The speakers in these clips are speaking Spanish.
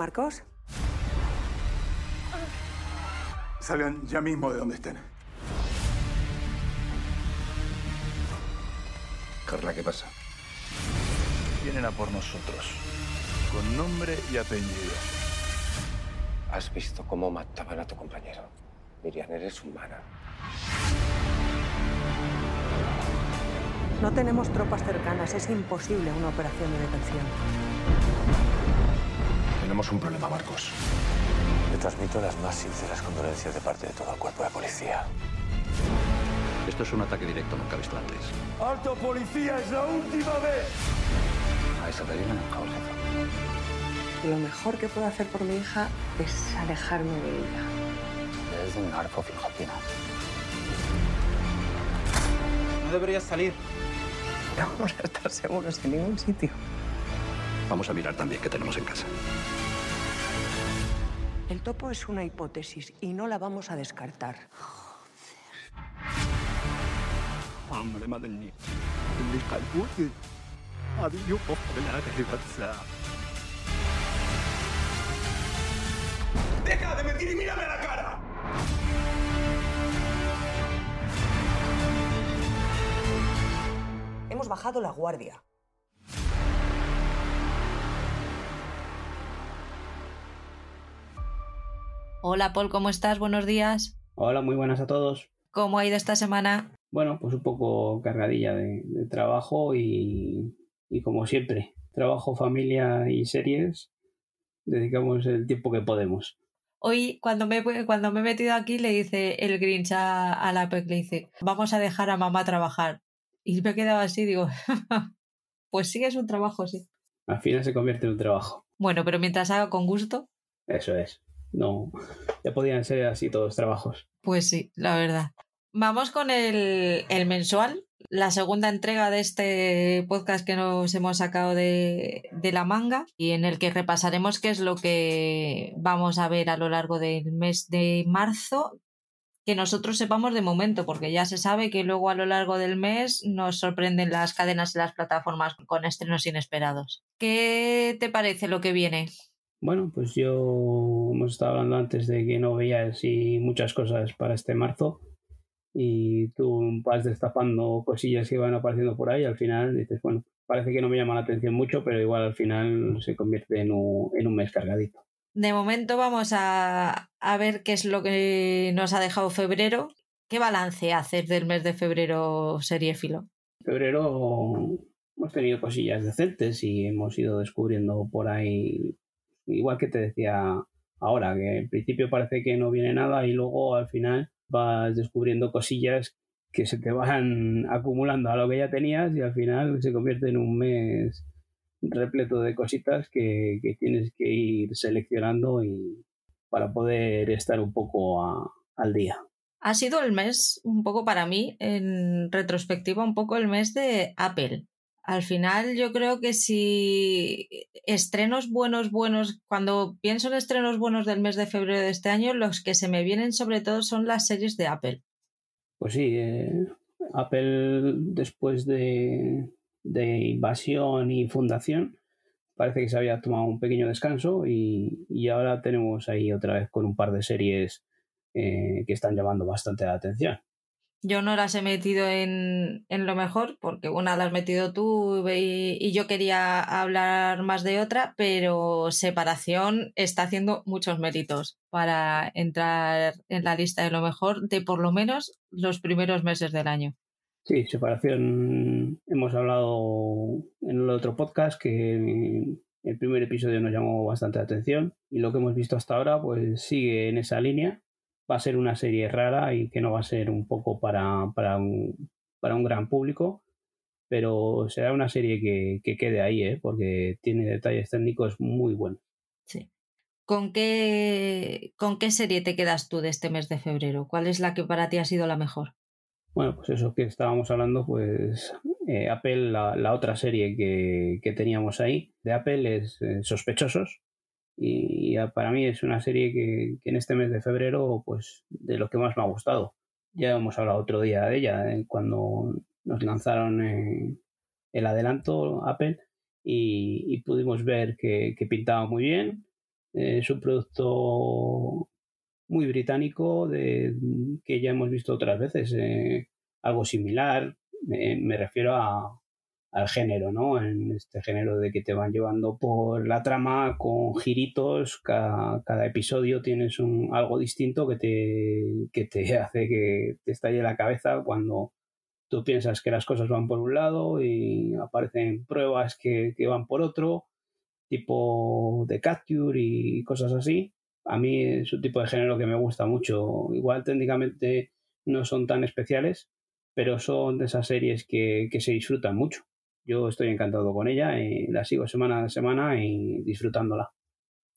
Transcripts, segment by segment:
¿Marcos? Salgan ya mismo de donde estén. Carla, ¿qué pasa? Vienen a por nosotros. Con nombre y apellido. ¿Has visto cómo mataban a tu compañero? Miriam, eres humana. No tenemos tropas cercanas. Es imposible una operación de detención. Tenemos un problema, Marcos. Te transmito las más sinceras condolencias de parte de todo el cuerpo de policía. Esto es un ataque directo, nunca visto antes. ¡Alto policía! ¡Es la última vez! A esa te viene. Lo mejor que puedo hacer por mi hija es alejarme de ella. Es un arco fijotina. No deberías salir. No vamos a estar seguros en ningún sitio. Vamos a mirar también qué tenemos en casa. El topo es una hipótesis y no la vamos a descartar. ¡Deja de mentir y mírame a la cara! Hemos bajado la guardia. Hola Paul, ¿cómo estás? Buenos días. Hola, muy buenas a todos. ¿Cómo ha ido esta semana? Bueno, pues un poco cargadilla de, de trabajo y, y como siempre, trabajo, familia y series, dedicamos el tiempo que podemos. Hoy, cuando me, cuando me he metido aquí, le dice el Grinch a, a la PEC, le dice, vamos a dejar a mamá trabajar. Y me he quedado así, digo, pues sí, es un trabajo, sí. Al final se convierte en un trabajo. Bueno, pero mientras haga con gusto, Eso es. No, ya podían ser así todos trabajos. pues sí, la verdad. Vamos con el, mensual, la segunda entrega de este podcast que nos hemos sacado de la manga y en el que repasaremos qué es lo que vamos a ver a lo largo del mes de marzo, que nosotros sepamos de momento, porque ya se sabe que luego a lo largo del mes nos sorprenden las cadenas y las plataformas con estrenos inesperados. ¿Qué te parece lo que viene? Bueno, pues yo hemos estado hablando antes de que no veía así muchas cosas para este marzo y tú vas destapando cosillas que van apareciendo por ahí al final dices, bueno, parece que no me llama la atención mucho, pero igual al final se convierte en un, en un mes cargadito. De momento vamos a, a ver qué es lo que nos ha dejado febrero. ¿Qué balance haces del mes de febrero, seriéfilo? En febrero hemos tenido cosillas decentes y hemos ido descubriendo por ahí, igual que te decía ahora, que en principio parece que no viene nada y luego al final vas descubriendo cosillas que se te van acumulando a lo que ya tenías y al final se convierte en un mes repleto de cositas que, tienes que ir seleccionando y para poder estar un poco al día. Ha sido el mes, un poco para mí, en retrospectiva, un poco el mes de Apple. Al final, yo creo que si estrenos buenos, buenos, cuando pienso en estrenos buenos del mes de febrero de este año, los que se me vienen sobre todo son las series de Apple. Pues sí, eh, Apple después de, de invasión y fundación parece que se había tomado un pequeño descanso y, y ahora tenemos ahí otra vez con un par de series eh, que están llamando bastante la atención. Yo no las he metido en, en lo mejor, porque una la has metido tú y, y yo quería hablar más de otra, pero Separación está haciendo muchos méritos para entrar en la lista de lo mejor de por lo menos los primeros meses del año. Sí, separación hemos hablado en el otro podcast que el primer episodio nos llamó bastante la atención y lo que hemos visto hasta ahora pues sigue en esa línea. Va a ser una serie rara y que no va a ser un poco para, para, un, para un gran público, pero será una serie que, que quede ahí, ¿eh? porque tiene detalles técnicos muy buenos. Sí. ¿Con qué, ¿Con qué serie te quedas tú de este mes de febrero? ¿Cuál es la que para ti ha sido la mejor? Bueno, pues eso que estábamos hablando, pues eh, Apple, la, la, otra serie que, que, teníamos ahí de Apple es eh, Sospechosos. Y, y, para mí es una serie que, en este mes de febrero, pues de lo que más me ha gustado. Ya hemos hablado otro día de ella, eh, cuando nos lanzaron eh, el adelanto Apple y, pudimos ver que, pintaba muy bien, es un producto muy británico de, que ya hemos visto otras veces. Eh, algo similar, me refiero a, al género, ¿no? En este género de que te van llevando por la trama con giritos, cada, episodio tienes un, algo distinto que te, que te hace que te estalle la cabeza cuando tú piensas que las cosas van por un lado y aparecen pruebas que, que van por otro, tipo de Capture y cosas así. A mí es un tipo de género que me gusta mucho. Igual técnicamente no son tan especiales, pero son de esas series que, que se disfrutan mucho. Yo estoy encantado con ella y la sigo semana a semana y disfrutándola.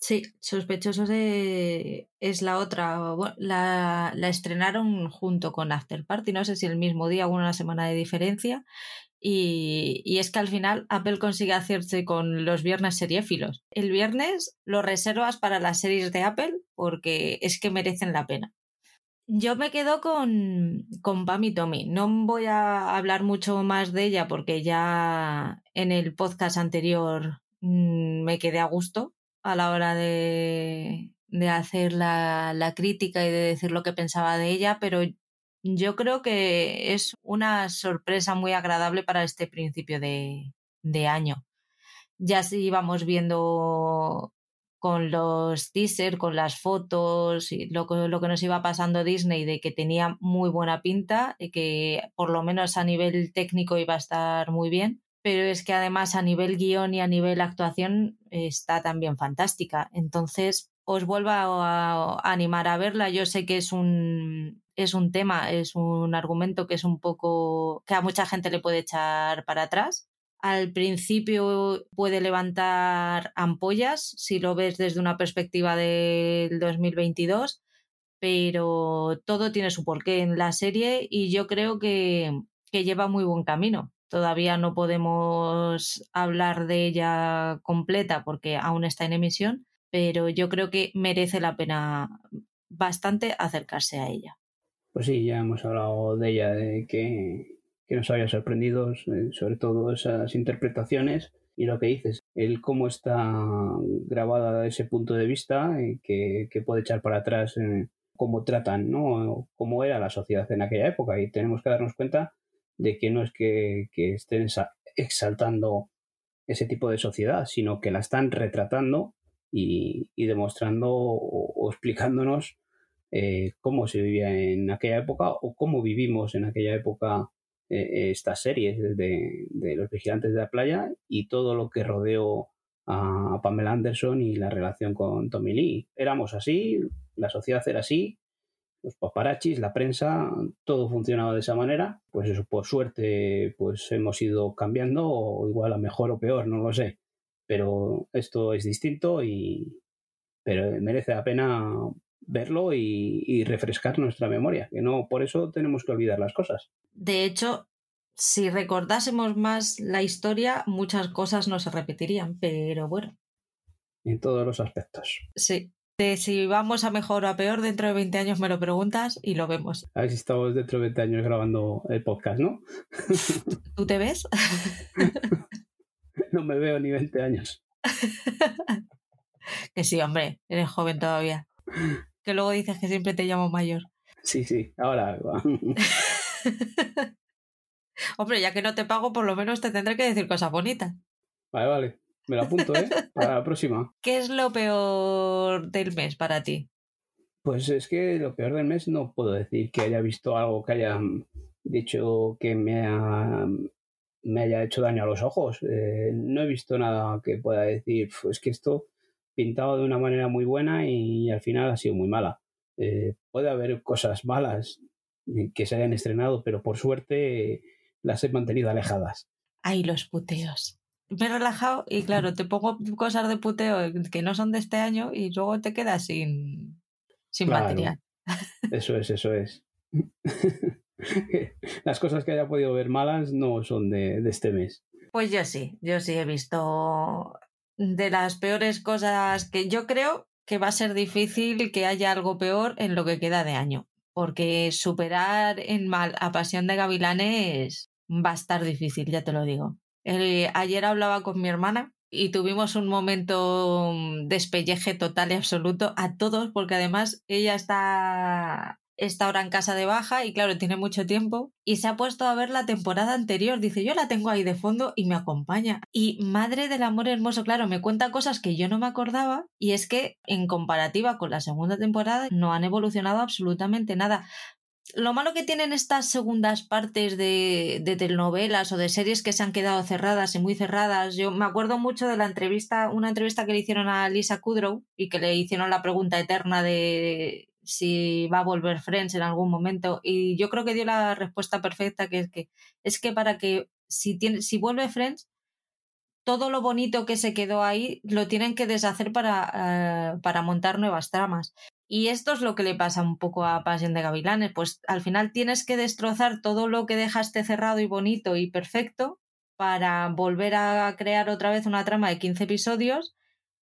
Sí, Sospechosos es la otra. la, la, estrenaron junto con After Party, no sé si el mismo día o una semana de diferencia. Y, y, es que al final Apple consigue hacerse con los viernes seriéfilos. El viernes lo reservas para las series de Apple porque es que merecen la pena. Yo me quedo con, con Pam y Tommy. No voy a hablar mucho más de ella porque ya en el podcast anterior mm, me quedé a gusto a la hora de, de hacer la, la, crítica y de decir lo que pensaba de ella, pero yo creo que es una sorpresa muy agradable para este principio de, de año. Ya sí vamos viendo con los teasers, con las fotos, y lo, que nos iba pasando Disney de que tenía muy buena pinta y que por lo menos a nivel técnico iba a estar muy bien, pero es que además a nivel guion y a nivel actuación está también fantástica. Entonces os vuelvo a, animar a verla. Yo sé que es un, es un tema, es un argumento que es un poco que a mucha gente le puede echar para atrás, al principio puede levantar ampollas si lo ves desde una perspectiva del 2022, pero todo tiene su porqué en la serie y yo creo que, que lleva muy buen camino. Todavía no podemos hablar de ella completa porque aún está en emisión, pero yo creo que merece la pena bastante acercarse a ella. Pues sí, ya hemos hablado de ella, de que que nos había sorprendido, eh, sobre todo esas interpretaciones y lo que dices, el cómo está grabada ese punto de vista, eh, que, que, puede echar para atrás eh, cómo tratan, ¿no? cómo era la sociedad en aquella época. Y tenemos que darnos cuenta de que no es que, que estén exaltando ese tipo de sociedad, sino que la están retratando y, y demostrando o, explicándonos cómo se vivía en aquella época o cómo vivimos en aquella época eh, estas series de, los vigilantes de la playa y todo lo que rodeó a Pamela Anderson y la relación con Tommy Lee. Éramos así, la sociedad era así, los paparachis, la prensa, todo funcionaba de esa manera. Pues por suerte, pues hemos ido cambiando, o igual a mejor o peor, no lo sé. Pero esto es distinto y pero merece la pena verlo y, refrescar nuestra memoria, que no por eso tenemos que olvidar las cosas. De hecho, si recordásemos más la historia, muchas cosas no se repetirían, pero bueno. En todos los aspectos. Sí. De si vamos a mejor o a peor dentro de 20 años me lo preguntas y lo vemos. A ver si estamos dentro de 20 años grabando el podcast, ¿no? ¿Tú te ves? no me veo ni 20 años. que sí, hombre, eres joven todavía que luego dices que siempre te llamo mayor. Sí, sí, ahora. Hombre, ya que no te pago, por lo menos te tendré que decir cosas bonitas. Vale, vale. Me lo apunto, ¿eh? Para la próxima. ¿Qué es lo peor del mes para ti? Pues es que lo peor del mes no puedo decir que haya visto algo que haya dicho que me, me haya hecho daño a los ojos. Eh, no he visto nada que pueda decir, es que esto pintado de una manera muy buena y, al final ha sido muy mala. Eh, puede haber cosas malas que se hayan estrenado, pero por suerte las he mantenido alejadas. Ay, los puteos. Me he relajado y claro, te pongo cosas de puteo que no son de este año y luego te quedas sin, sin material. Eso es, eso es. Las cosas que haya podido ver malas no son de, de este mes. Pues yo sí, yo sí he visto de las peores cosas que yo creo que va a ser difícil que haya algo peor en lo que queda de año, porque superar en mal a Pasión de Gavilanes va a estar difícil, ya te lo digo. ayer hablaba con mi hermana y tuvimos un momento mm, despelleje total y absoluto a todos, porque además ella está, está ahora en casa de baja y claro, tiene mucho tiempo y se ha puesto a ver la temporada anterior. Dice, yo la tengo ahí de fondo y me acompaña. Y madre del amor hermoso, claro, me cuenta cosas que yo no me acordaba y es que en comparativa con la segunda temporada no han evolucionado absolutamente nada lo malo que tienen estas segundas partes de, telenovelas o de series que se han quedado cerradas y muy cerradas. Yo me acuerdo mucho de la entrevista, una entrevista que le hicieron a Lisa Kudrow y que le hicieron la pregunta eterna de si va a volver Friends en algún momento. Y yo creo que dio la respuesta perfecta, que es que, es que para que si, tiene, si vuelve Friends, todo lo bonito que se quedó ahí lo tienen que deshacer para, uh, para montar nuevas tramas. Y esto es lo que le pasa un poco a Pasión de Gavilanes, pues al final tienes que destrozar todo lo que dejaste cerrado y bonito y perfecto para volver a crear otra vez una trama de 15 episodios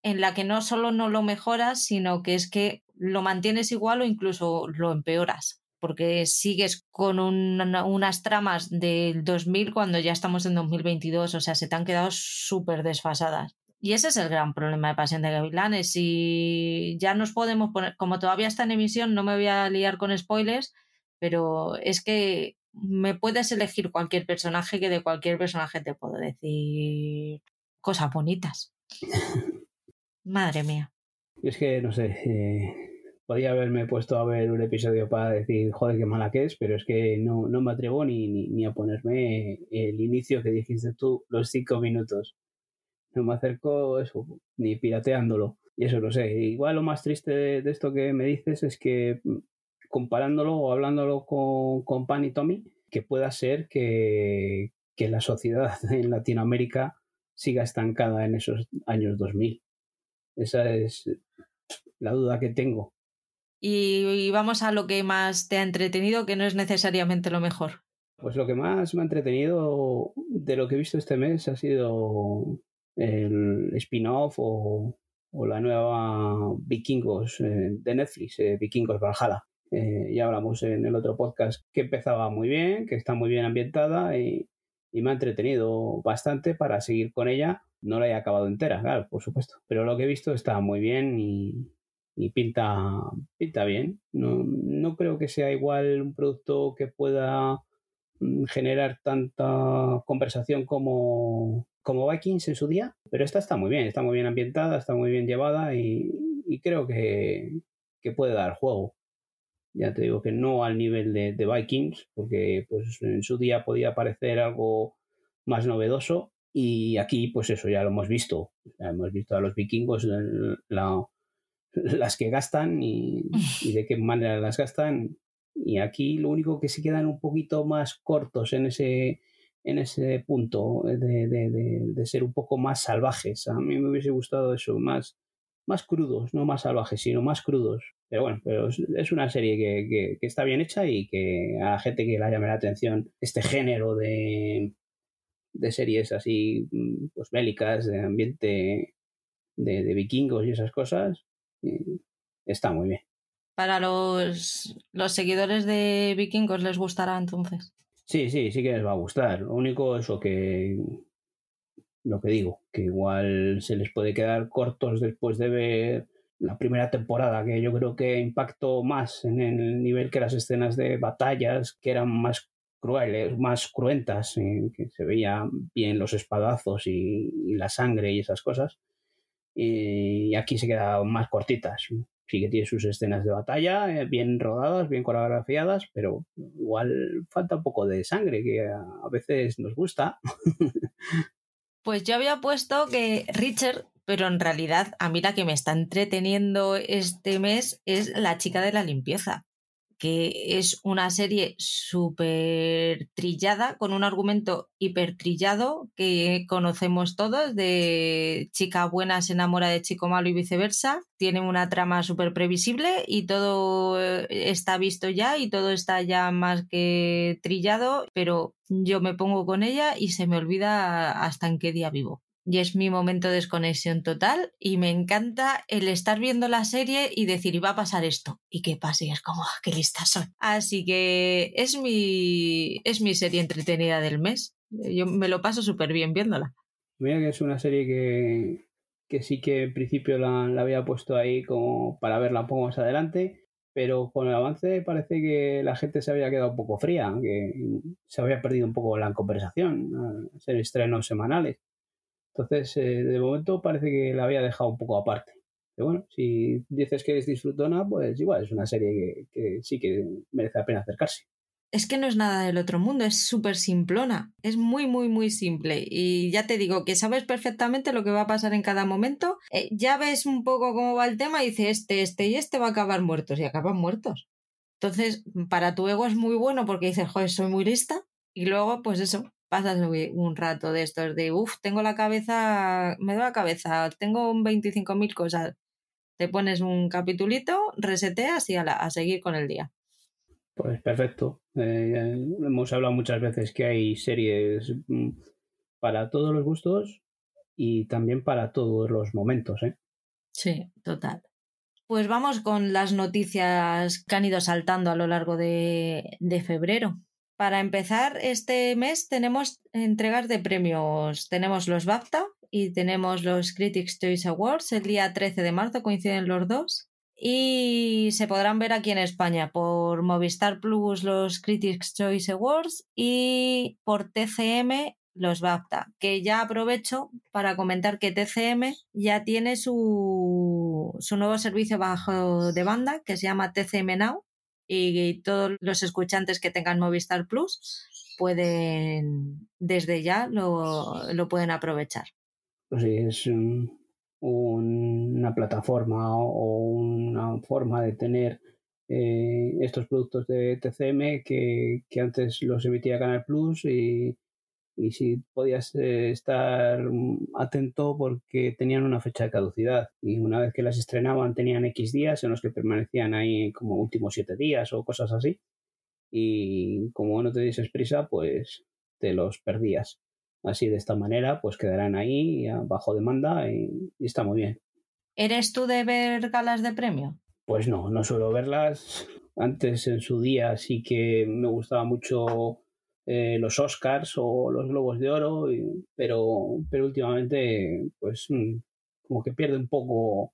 en la que no solo no lo mejoras, sino que es que lo mantienes igual o incluso lo empeoras, porque sigues con un, unas tramas del 2000 cuando ya estamos en 2022, o sea, se te han quedado súper desfasadas. Y ese es el gran problema de Pasión de Gavilanes. Y ya nos podemos poner, como todavía está en emisión, no me voy a liar con spoilers, pero es que me puedes elegir cualquier personaje que de cualquier personaje te puedo decir cosas bonitas. Madre mía. Y es que, no sé, eh, podía haberme puesto a ver un episodio para decir, joder, qué mala que es, pero es que no, no me atrevo ni, ni, ni a ponerme el inicio que dijiste tú, los cinco minutos no me acerco eso, ni pirateándolo. Y eso no sé. Igual lo más triste de, esto que me dices es que mm, comparándolo o hablándolo con, con Pan y Tommy, que pueda ser que, que la sociedad en Latinoamérica siga estancada en esos años 2000. Esa es la duda que tengo. Y, vamos a lo que más te ha entretenido, que no es necesariamente lo mejor. Pues lo que más me ha entretenido de lo que he visto este mes ha sido el spin-off o, o, la nueva Vikingos eh, de Netflix, eh, Vikingos Valhalla. Eh, ya hablamos en el otro podcast que empezaba muy bien, que está muy bien ambientada y, y, me ha entretenido bastante para seguir con ella. No la he acabado entera, claro, por supuesto, pero lo que he visto está muy bien y, y pinta, pinta bien. No, no creo que sea igual un producto que pueda mm, generar tanta conversación como, como Vikings en su día, pero esta está muy bien, está muy bien ambientada, está muy bien llevada y, creo que, que, puede dar juego. Ya te digo que no al nivel de, Vikings, porque pues en su día podía parecer algo más novedoso y aquí pues eso ya lo hemos visto. Ya hemos visto a los vikingos la, las que gastan y, y de qué manera las gastan y aquí lo único que se quedan un poquito más cortos en ese en ese punto de, de, de, de, ser un poco más salvajes. A mí me hubiese gustado eso, más, más crudos, no más salvajes, sino más crudos. Pero bueno, pero es una serie que, que, que está bien hecha y que a la gente que la llame la atención este género de, de series así mm, pues bélicas, de ambiente de, de vikingos y esas cosas, está muy bien. Para los, los seguidores de vikingos les gustará entonces. Sí, sí, sí que les va a gustar. Lo único eso que lo que digo, que igual se les puede quedar cortos después de ver la primera temporada, que yo creo que impactó más en el nivel que las escenas de batallas, que eran más crueles, más cruentas, que se veían bien los espadazos y, y la sangre y esas cosas. Y aquí se quedan más cortitas sí que tiene sus escenas de batalla eh, bien rodadas, bien coreografiadas, pero igual falta un poco de sangre que a veces nos gusta. Pues yo había puesto que Richard, pero en realidad a mí la que me está entreteniendo este mes es la chica de la limpieza que es una serie súper trillada, con un argumento hiper trillado que conocemos todos, de chica buena se enamora de chico malo y viceversa. Tiene una trama súper previsible y todo eh, está visto ya y todo está ya más que trillado, pero yo me pongo con ella y se me olvida hasta en qué día vivo y es mi momento de desconexión total y me encanta el estar viendo la serie y decir, va a pasar esto, y que pase, y es como, ah, qué lista soy. Así que es mi, es mi serie entretenida del mes. Yo me lo paso súper bien viéndola. Mira que es una serie que, que sí que en principio la, había puesto ahí como para verla un poco más adelante, pero con el avance parece que la gente se había quedado un poco fría, que se había perdido un poco la conversación, ser estrenos semanales. Entonces, eh, de momento parece que la había dejado un poco aparte. Pero bueno, si dices que es disfrutona, pues igual es una serie que, sí que merece la pena acercarse es que no es nada del otro mundo, es súper simplona, es muy, muy, muy simple. Y ya te digo que sabes perfectamente lo que va a pasar en cada momento, eh, ya ves un poco cómo va el tema y dices, este, este y este va a acabar muertos y acaban muertos. Entonces, para tu ego es muy bueno porque dices, joder, soy muy lista. Y luego, pues eso, pasas un rato de estos de, uff, tengo la cabeza, me doy la cabeza, tengo 25.000 cosas. Te pones un capitulito, reseteas y a, a seguir con el día. Pues perfecto. Eh, hemos hablado muchas veces que hay series mm, para todos los gustos y también para todos los momentos. ¿eh? Sí, total. Pues vamos con las noticias que han ido saltando a lo largo de, de febrero. Para empezar, este mes tenemos entregas de premios. Tenemos los BAFTA y tenemos los Critics Choice Awards. El día 13 de marzo coinciden los dos y se podrán ver aquí en España por Movistar Plus los Critics Choice Awards y por TCM los BAFTA, que ya aprovecho para comentar que TCM ya tiene su, su nuevo servicio bajo demanda que se llama TCM Now y todos los escuchantes que tengan Movistar Plus pueden desde ya lo, lo pueden aprovechar. Pues sí, es un, una plataforma o una forma de tener eh, estos productos de TCM que, antes los emitía Canal Plus y, y si podías eh, estar atento porque tenían una fecha de caducidad y una vez que las estrenaban tenían X días en los que permanecían ahí como últimos siete días o cosas así y como no te dieses prisa pues te los perdías. Así de esta manera, pues quedarán ahí bajo demanda y, está muy bien. ¿Eres tú de ver galas de premio? Pues no, no suelo verlas. Antes en su día sí que me gustaba mucho eh, los Oscars o los Globos de Oro, pero, pero últimamente pues mm, como que pierde un poco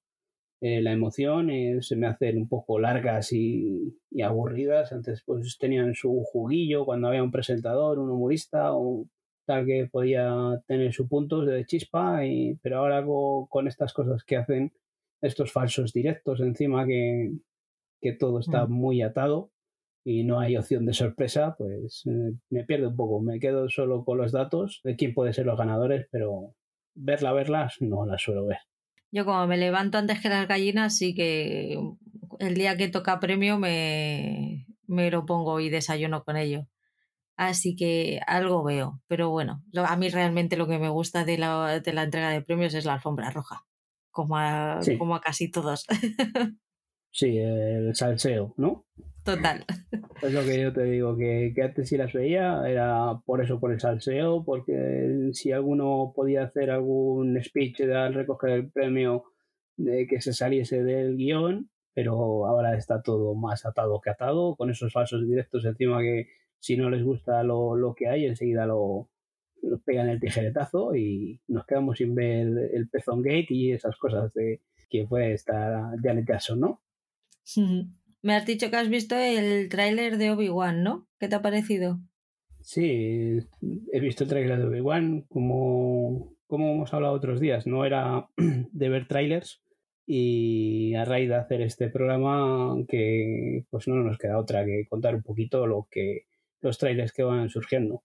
eh, la emoción, eh, se me hacen un poco largas y, y, aburridas. Antes pues tenían su juguillo cuando había un presentador, un humorista, un, tal que podía tener su punto de chispa, y, pero ahora con, estas cosas que hacen estos falsos directos encima que, que todo está mm. muy atado y no hay opción de sorpresa, pues eh, me pierdo un poco. Me quedo solo con los datos de quién puede ser los ganadores, pero verla, verlas, no las suelo ver. Yo como me levanto antes que las gallinas, sí que el día que toca premio me, me lo pongo y desayuno con ello. Así que algo veo. Pero bueno, a mí realmente lo que me gusta de la, de la entrega de premios es la alfombra roja, como a, como a casi todos. sí, el salseo, ¿no? Total. Es lo que yo te digo, que, que, antes si las veía era por eso, por el salseo, porque si alguno podía hacer algún speech al recoger el premio de que se saliese del guion, pero ahora está todo más atado que atado, con esos falsos directos encima que si no les gusta lo, lo que hay, enseguida lo, lo, pegan el tijeretazo y nos quedamos sin ver el pezón gate y esas cosas de que fue esta Janet Jackson, ¿no? Me has dicho que has visto el tráiler de Obi-Wan, ¿no? ¿Qué te ha parecido? Sí, he visto el tráiler de Obi-Wan como, como hemos hablado otros días. No era de ver trailers y a raíz de hacer este programa que pues no nos queda otra que contar un poquito lo que los trailers que van surgiendo.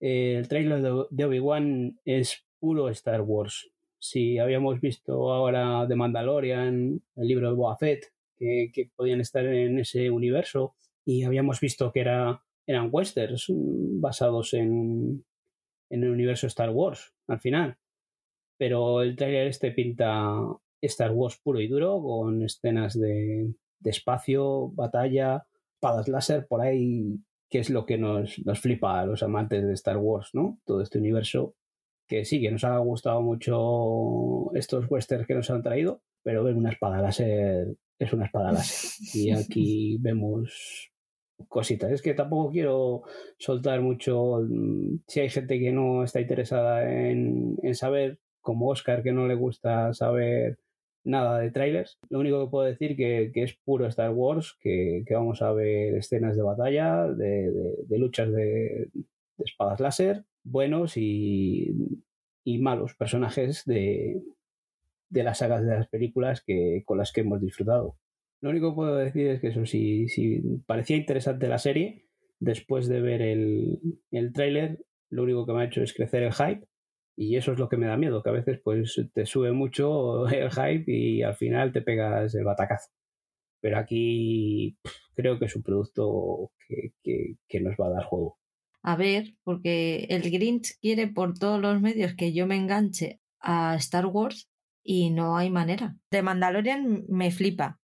el trailer de, Obi-Wan es puro Star Wars. Si habíamos visto ahora The Mandalorian, el libro de Fett, que, podían estar en ese universo, y habíamos visto que era, eran westerns basados en, en el universo Star Wars, al final. Pero el trailer este pinta Star Wars puro y duro, con escenas de, de espacio, batalla, espadas láser por ahí que es lo que nos, nos, flipa a los amantes de Star Wars, ¿no? Todo este universo que sí, que nos ha gustado mucho estos westerns que nos han traído, pero ver una espada láser es una espada láser. Y aquí vemos cositas. Es que tampoco quiero soltar mucho. mm, Si hay gente que no está interesada en, en saber, como Oscar, que no le gusta saber nada de trailers, lo único que puedo decir que, que es puro Star Wars, que, que vamos a ver escenas de batalla, de, de- de luchas de, de espadas láser, buenos y, y malos personajes de, de las sagas de las películas que, con las que hemos disfrutado. Lo único que puedo decir es que eso, si, si parecía interesante la serie, después de ver el, el tráiler, lo único que me ha hecho es crecer el hype y eso es lo que me da miedo, que a veces pues te sube mucho el hype y al final te pegas el batacazo. Pero aquí creo que es un producto que- que nos va a dar juego. A ver, porque el Grinch quiere por todos los medios que yo me enganche a Star Wars y no hay manera. De Mandalorian me flipa.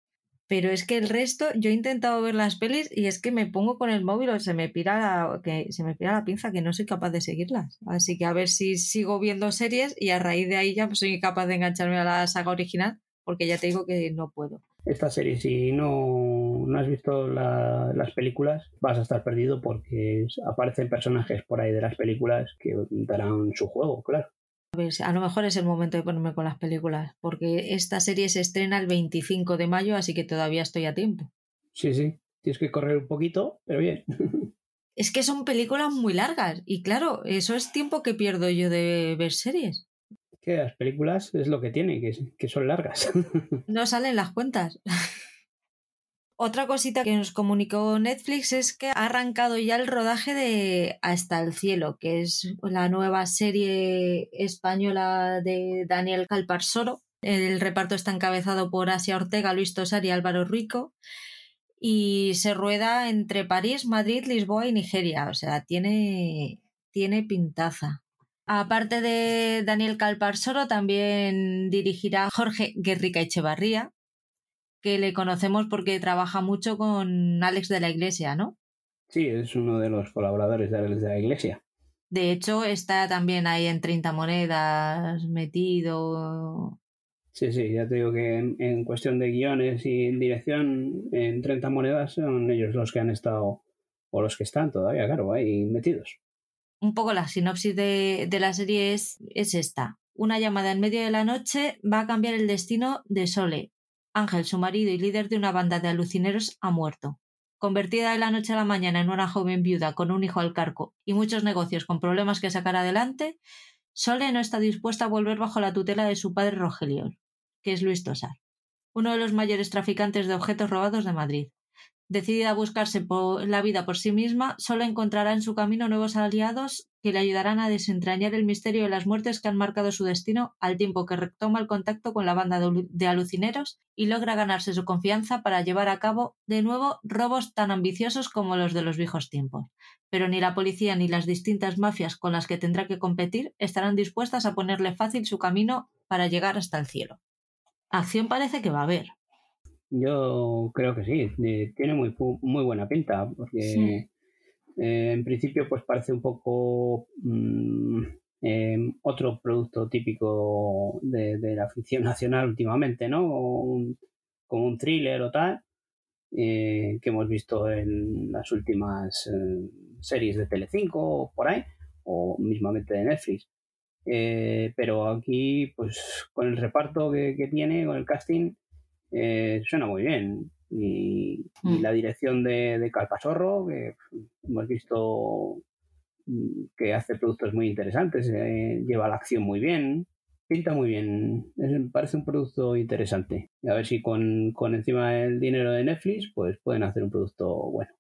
Pero es que el resto, yo he intentado ver las pelis y es que me pongo con el móvil o se me pira la, que se me pira la pinza que no soy capaz de seguirlas. Así que a ver si sigo viendo series y a raíz de ahí ya soy capaz de engancharme a la saga original, porque ya te digo que no puedo. Esta serie, si no, no has visto la- las películas, vas a estar perdido porque aparecen personajes por ahí de las películas que darán su juego, claro. A ver, a lo mejor es el momento de ponerme con las películas, porque esta serie se estrena el 25 de mayo, así que todavía estoy a tiempo. Sí, sí, tienes que correr un poquito, pero bien. Es que son películas muy largas y claro, eso es tiempo que pierdo yo de ver series. que las películas es lo que tiene, que, que son largas. No salen las cuentas. Otra cosita que nos comunicó Netflix es que ha arrancado ya el rodaje de Hasta el cielo, que es la nueva serie española de Daniel Calparsoro. El reparto está encabezado por Asia Ortega, Luis Tosar y Álvaro Rico. Y se rueda entre París, Madrid, Lisboa y Nigeria. O sea, tiene, tiene pintaza. Aparte de Daniel Calparsoro, también dirigirá Jorge Guerrica Echevarría, que le conocemos porque trabaja mucho con Alex de la Iglesia, ¿no? Sí, es uno de los colaboradores de de la iglesia. De hecho, está también ahí en 30 monedas metido. Sí, sí, ya te digo que en, en cuestión de guiones y en dirección, en 30 monedas son ellos los que han estado, o los que están todavía, claro, ahí metidos. Un poco la sinopsis de, de la serie es, es esta. Una llamada en medio de la noche va a cambiar el destino de Sole. Ángel, su marido y líder de una banda de alucineros, ha muerto. Convertida de la noche a la mañana en una joven viuda con un hijo al carco y muchos negocios con problemas que sacar adelante, Sole no está dispuesta a volver bajo la tutela de su padre Rogelio, que es Luis Tosar, uno de los mayores traficantes de objetos robados de Madrid. Decidida a buscarse la vida por sí misma, solo encontrará en su camino nuevos aliados que le ayudarán a desentrañar el misterio de las muertes que han marcado su destino al tiempo que retoma el contacto con la banda de alucineros y logra ganarse su confianza para llevar a cabo de nuevo robos tan ambiciosos como los de los viejos tiempos. Pero ni la policía ni las distintas mafias con las que tendrá que competir estarán dispuestas a ponerle fácil su camino para llegar hasta el cielo. Acción parece que va a haber. Yo creo que sí, eh, tiene muy, muy buena pinta, porque Sí. eh, en principio pues parece un poco mm, eh, otro producto típico de, de la ficción nacional últimamente, ¿no? Un- como un thriller o tal, eh, que hemos visto en las últimas series de Telecinco o por ahí, o mismamente de Netflix. Eh, pero aquí, pues con el reparto que, que tiene, con el casting, eh, suena muy bien. Y, y Mm. la dirección de, de Calpasorro, que hemos visto mm, que hace productos muy interesantes, eh, lleva la acción muy bien, pinta muy bien, es- parece un producto interesante. Y a ver si con, con encima el dinero de Netflix, pues pueden hacer un producto bueno.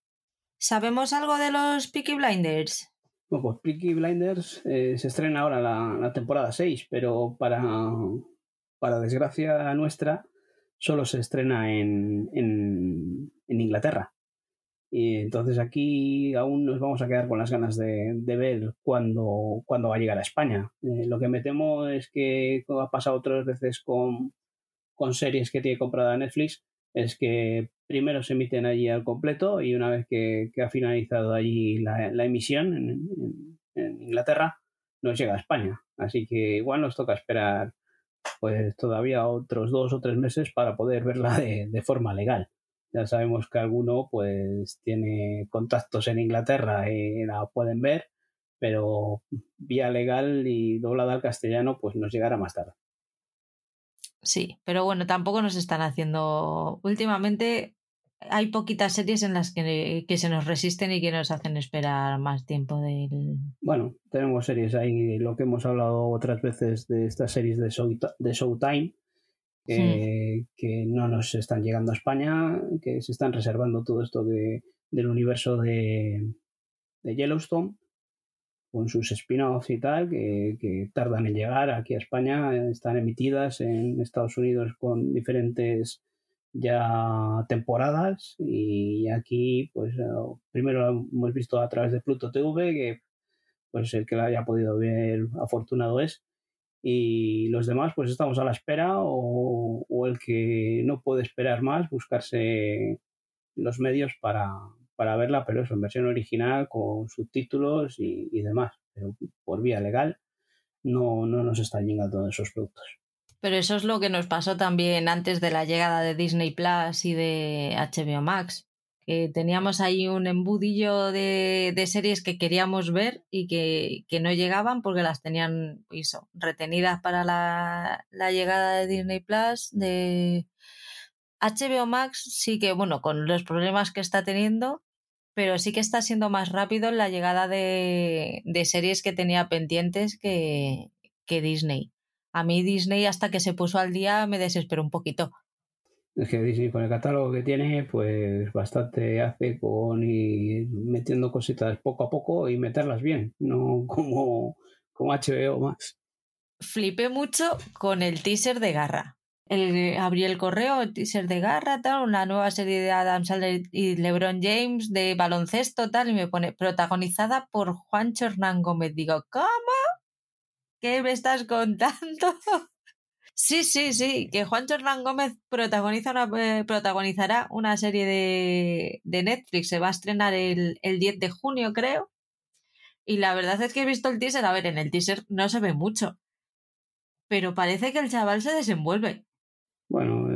¿Sabemos algo de los Peaky Blinders? Bueno, pues Peaky Blinders eh, se estrena ahora la, la temporada 6, pero para, para desgracia nuestra, solo se estrena en, en, Inglaterra. Y entonces aquí aún nos vamos a quedar con las ganas de, de ver cuándo, va a llegar a España. Eh, lo que me temo es que, ha pasado otras veces con, con series que tiene comprada Netflix, es que primero se emiten allí al completo y una vez que, ha finalizado allí la, emisión en, en- en Inglaterra, nos llega a España. Así que igual nos toca esperar pues todavía otros dos o tres meses para poder verla de, forma legal. Ya sabemos que alguno pues tiene contactos en Inglaterra y la pueden ver, pero vía legal y doblada al castellano pues nos llegará más tarde. Sí, pero bueno, tampoco nos están haciendo. Últimamente hay poquitas series en las que, que, se nos resisten y que nos hacen esperar más tiempo del. Bueno, tenemos series ahí, lo que hemos hablado otras veces de estas series de, show, de Showtime, eh, que no nos están llegando a España, que se están reservando todo esto de, del universo de, de Yellowstone con sus spin-offs y tal, que, tardan en llegar aquí a España, están emitidas en Estados Unidos con diferentes ya temporadas y aquí pues eh, primero lo hemos visto a través de Pluto TV que pues el que la haya podido ver afortunado es y los demás pues estamos a la espera o, el que no puede esperar más buscarse los medios para, para verla, pero eso en versión original con subtítulos y, demás. Pero por vía legal no, no nos están llegando esos productos. Pero eso es lo que nos pasó también antes de la llegada de Disney Plus y de HBO Max. Que teníamos ahí un embudillo de, series que queríamos ver y que, no llegaban porque las tenían eso, retenidas para la, llegada de Disney Plus. De HBO Max sí que, bueno, con los problemas que está teniendo, pero sí que está siendo más rápido la llegada de, de series que tenía pendientes que, Disney. A mí Disney hasta que se puso al día me desesperó un poquito. Es que Disney con el catálogo que tiene, pues bastante hace con ir metiendo cositas poco a poco y meterlas bien, no como, como HBO Max. Flipé mucho con el teaser de Garra el, abrí el correo, el teaser de Garra, tal, una nueva serie de Adam Sandler y LeBron James de baloncesto, tal, y me pone protagonizada por Juancho Hernán Gómez. Digo, ¿cómo? ¿Qué me estás contando? sí, sí, sí, que Juancho Hernán Gómez protagoniza una, eh, protagonizará una serie de, de, Netflix, se va a estrenar el, el 10 de junio, creo. Y la verdad es que he visto el teaser, a ver, en el teaser no se ve mucho, pero parece que el chaval se desenvuelve bueno,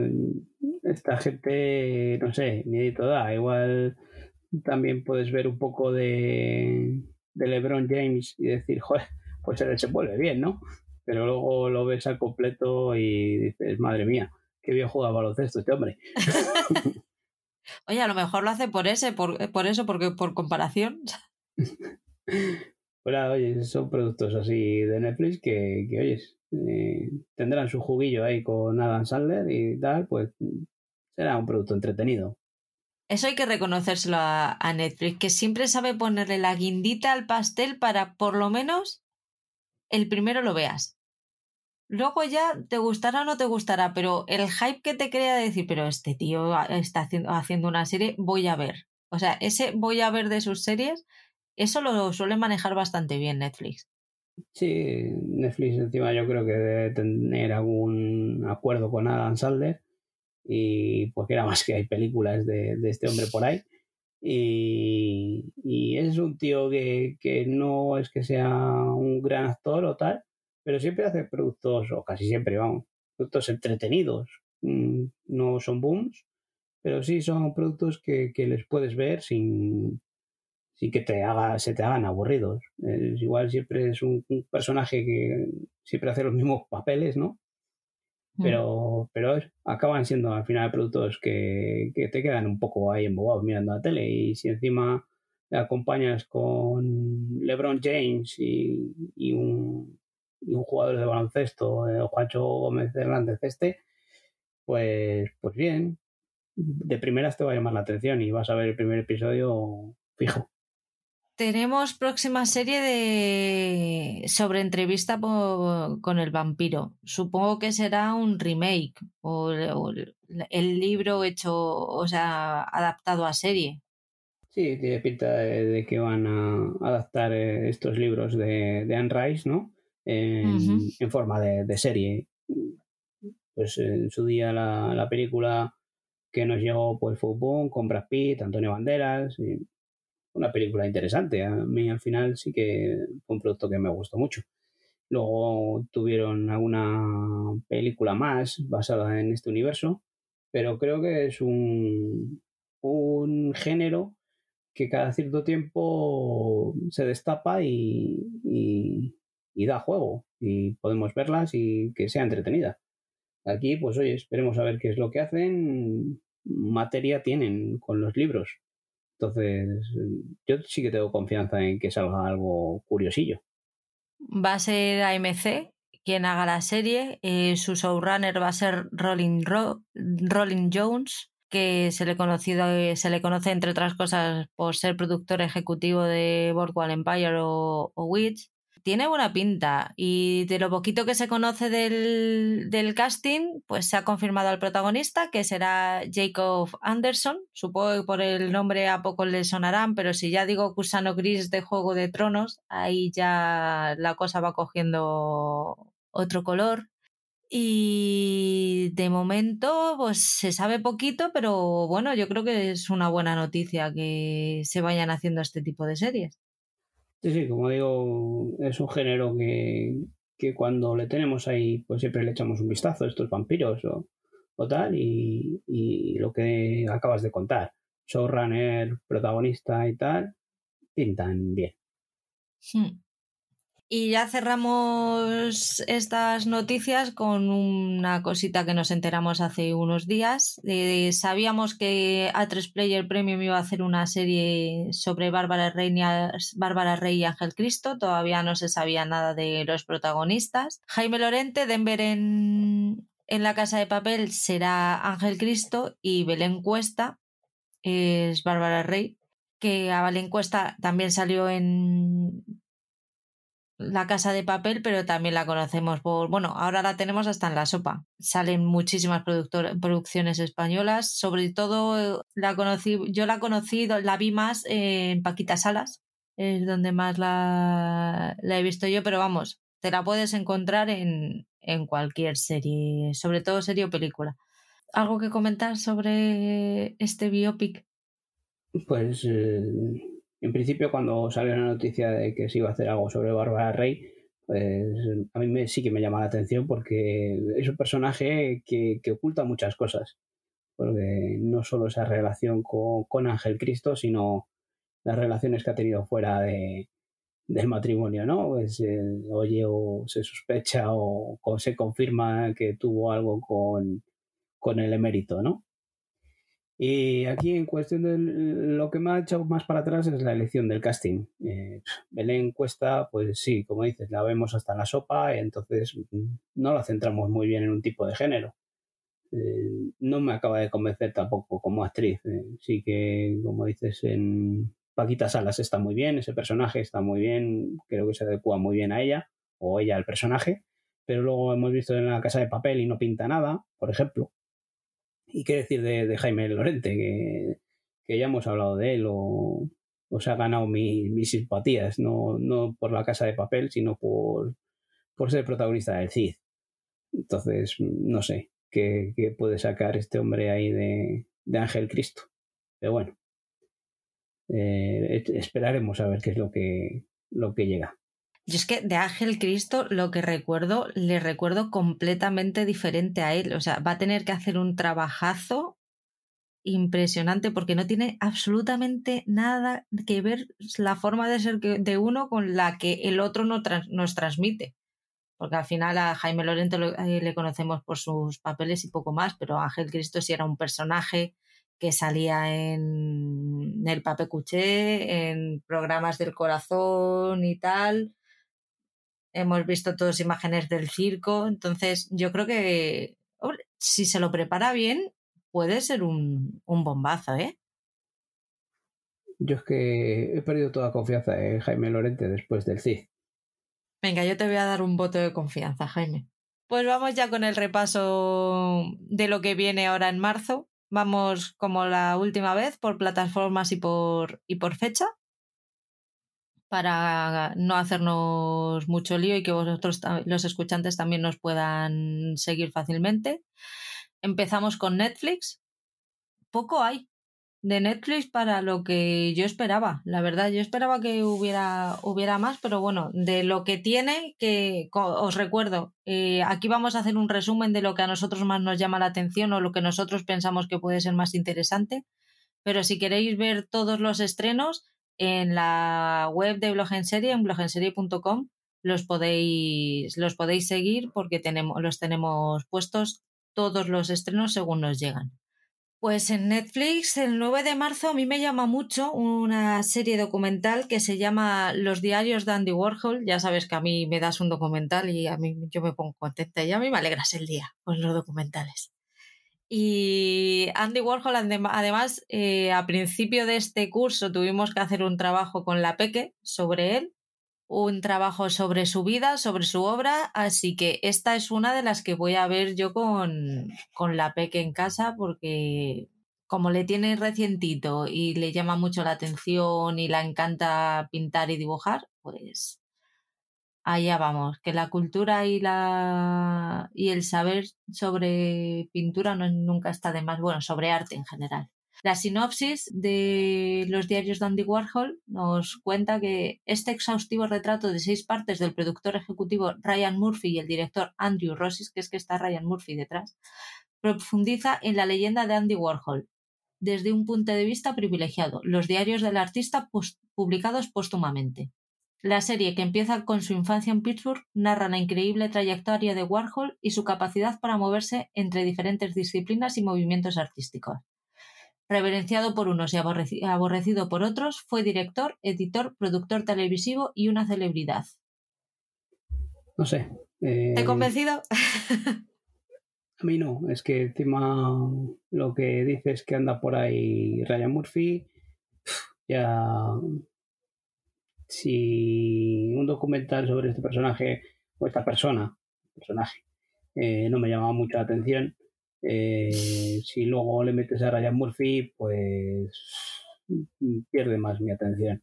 esta gente, no sé, ni da. Igual también puedes ver un poco de, de LeBron James y decir, joder, pues se vuelve bien, ¿no? Pero luego lo ves al completo y dices, madre mía, qué bien juega baloncesto este hombre. Oye, a lo mejor lo hace por ese, por, por eso, porque por comparación. Bueno, oye, son productos así de Netflix que, que oyes, eh, tendrán su juguillo ahí con Adam Sandler y tal, pues será un producto entretenido. Eso hay que reconocérselo a, a, Netflix, que siempre sabe ponerle la guindita al pastel para por lo menos el primero lo veas. Luego ya te gustará o no te gustará, pero el hype que te crea de decir, pero este tío está haciendo, una serie, voy a ver. O sea, ese voy a ver de sus series, eso lo suele manejar bastante bien Netflix. Sí, Netflix encima yo creo que debe tener algún acuerdo con Adam Sandler y porque era más que hay películas de, de este hombre por ahí. Y, y, es un tío que, que, no es que sea un gran actor o tal, pero siempre hace productos, o casi siempre, vamos, productos entretenidos. Mm, no son booms, pero sí son productos que, que les puedes ver sin, sí que te haga, se te hagan aburridos. Es igual siempre es un, personaje que siempre hace los mismos papeles, ¿no? Mm. Pero, pero acaban siendo al final productos que, te quedan un poco ahí embobados mirando la tele. Y si encima le acompañas con LeBron James y, y, un, y un, jugador de baloncesto, eh, Juancho Gómez Hernández este, pues, pues bien, de primeras te va a llamar la atención y vas a ver el primer episodio fijo. Tenemos próxima serie de sobre entrevista con el vampiro. Supongo que será un remake o, el libro hecho, o sea, adaptado a serie. Sí, tiene pinta de, que van a adaptar eh, estos libros de, de Anne Rice, ¿no? En, uh -huh. en forma de, de, serie. Pues en su día la, la, película que nos llegó pues fue boom, con Brad Pitt, Antonio Banderas. Y una película interesante. A mí al final sí que fue un producto que me gustó mucho. Luego tuvieron alguna película más basada en este universo, pero creo que es un, un género que cada cierto tiempo se destapa y, y, da juego y podemos verlas y que sea entretenida. Aquí, pues oye, esperemos a ver qué es lo que hacen. Materia tienen con los libros. Entonces, yo sí que tengo confianza en que salga algo curiosillo. Va a ser AMC quien haga la serie. Eh, su showrunner va a ser Rolling, Rolling Jones, que se le, conocido, se le conoce, entre otras cosas, por ser productor ejecutivo de Boardwalk Empire o, o Witch tiene buena pinta y de lo poquito que se conoce del, casting, pues se ha confirmado al protagonista que será Jacob Anderson. Supongo que por el nombre a poco le sonarán, pero si ya digo Cusano Gris de Juego de Tronos, ahí ya la cosa va cogiendo otro color. Y de momento, pues se sabe poquito, pero bueno, yo creo que es una buena noticia que se vayan haciendo este tipo de series. Sí, sí, como digo, es un género que, que cuando le tenemos ahí, pues siempre le echamos un vistazo a estos vampiros o, o tal, y, y, lo que acabas de contar, showrunner, protagonista y tal, pintan bien. Hmm. Y ya cerramos estas noticias con una cosita que nos enteramos hace unos días. Eh, sabíamos que A3 Player Premium iba a hacer una serie sobre Bárbara Rey, y Ángel Cristo. Todavía no se sabía nada de los protagonistas. Jaime Lorente, Denver en, en La Casa de Papel será Ángel Cristo y Belén Cuesta es Bárbara Rey que a Belén Cuesta también salió en la Casa de Papel, pero también la conocemos por, bueno, ahora la tenemos hasta en la sopa. Salen muchísimas producciones españolas, sobre todo la conocí, yo la conocí, la vi más en Paquita Salas, es donde más la, la he visto yo, pero vamos, te la puedes encontrar en, en cualquier serie, sobre todo serie o película. ¿Algo que comentar sobre este biopic? Pues eh, en principio, cuando salió la noticia de que se iba a hacer algo sobre Bárbara Rey, pues a mí me, sí que me llama la atención porque es un personaje que, oculta muchas cosas. Porque no solo esa relación con, Ángel Cristo, sino las relaciones que ha tenido fuera de, del matrimonio, ¿no? Eh, oye o se sospecha o, o, se confirma que tuvo algo con, con el emérito, ¿no? Y aquí en cuestión de lo que me ha echado más para atrás es la elección del casting. Eh, Belén Cuesta, pues sí, como dices, la vemos hasta la sopa, entonces mm, no la centramos muy bien en un tipo de género. Eh, no me acaba de convencer tampoco como actriz. Eh, sí que, como dices, en Paquita Salas está muy bien, ese personaje está muy bien, creo que se adecua muy bien a ella, o ella al personaje, pero luego hemos visto en la casa de papel y no pinta nada, por ejemplo. Y qué decir de, Jaime Lorente, que, ya hemos hablado de él, o, se ha ganado mis simpatías, no, no por la casa de papel, sino por, por ser protagonista del CID. Entonces, no sé qué, qué puede sacar este hombre ahí de, de Ángel Cristo. Pero bueno, eh, esperaremos a ver qué es lo que, lo que llega. Yo es que de Ángel Cristo lo que recuerdo, le recuerdo completamente diferente a él. O sea, va a tener que hacer un trabajazo impresionante porque no tiene absolutamente nada que ver la forma de ser de uno con la que el otro no nos transmite. Porque al final a Jaime Lorente eh, le conocemos por sus papeles y poco más, pero Ángel Cristo sí era un personaje que salía en el Pape Cuché, en programas del corazón y tal hemos visto todas imágenes del circo, entonces yo creo que si se lo prepara bien puede ser un, bombazo, ¿eh? Yo es que he perdido toda confianza en Jaime Lorente después del CID. Venga, yo te voy a dar un voto de confianza, Jaime. Pues vamos ya con el repaso de lo que viene ahora en marzo. Vamos como la última vez por plataformas y por, y por fecha para no hacernos mucho lío y que vosotros, los escuchantes, también nos puedan seguir fácilmente. Empezamos con Netflix. Poco hay de Netflix para lo que yo esperaba, la verdad. Yo esperaba que hubiera, hubiera más, pero bueno, de lo que tiene, que os recuerdo, eh, aquí vamos a hacer un resumen de lo que a nosotros más nos llama la atención o lo que nosotros pensamos que puede ser más interesante Pero si queréis ver todos los estrenos, en la web de Blog en Serie, en blogenserie.com, los podéis, los podéis seguir porque tenemos, los tenemos puestos todos los estrenos según nos llegan. Pues en Netflix, el 9 de marzo, a mí me llama mucho una serie documental que se llama Los diarios de Andy Warhol. Ya sabes que a mí me das un documental y a mí yo me pongo contenta y a mí me alegras el día con los documentales. Y Andy Warhol, además, eh, a principio de este curso tuvimos que hacer un trabajo con la Peque sobre él un trabajo sobre su vida, sobre su obra, así que esta es una de las que voy a ver yo con, con la Peque en casa porque como le tiene recientito y le llama mucho la atención y la encanta pintar y dibujar, pues allá vamos, que la cultura y la y el saber sobre pintura no, nunca está de más, bueno, sobre arte en general. La sinopsis de los diarios de Andy Warhol nos cuenta que este exhaustivo retrato de seis partes del productor ejecutivo Ryan Murphy y el director Andrew Rossis, que es que está Ryan Murphy detrás, profundiza en la leyenda de Andy Warhol desde un punto de vista privilegiado, los diarios del artista publicados póstumamente. La serie, que empieza con su infancia en Pittsburgh, narra la increíble trayectoria de Warhol y su capacidad para moverse entre diferentes disciplinas y movimientos artísticos reverenciado por unos y aborrecido por otros, fue director, editor, productor televisivo y una celebridad. No sé. ¿Te he eh, convencido? a mí no, es que encima lo que dices que anda por ahí Ryan Murphy, ya si un documental sobre este personaje o esta persona, personaje, eh, no me llamaba mucho la atención, eh, si luego le metes a Ryan Murphy, pues pierde más mi atención.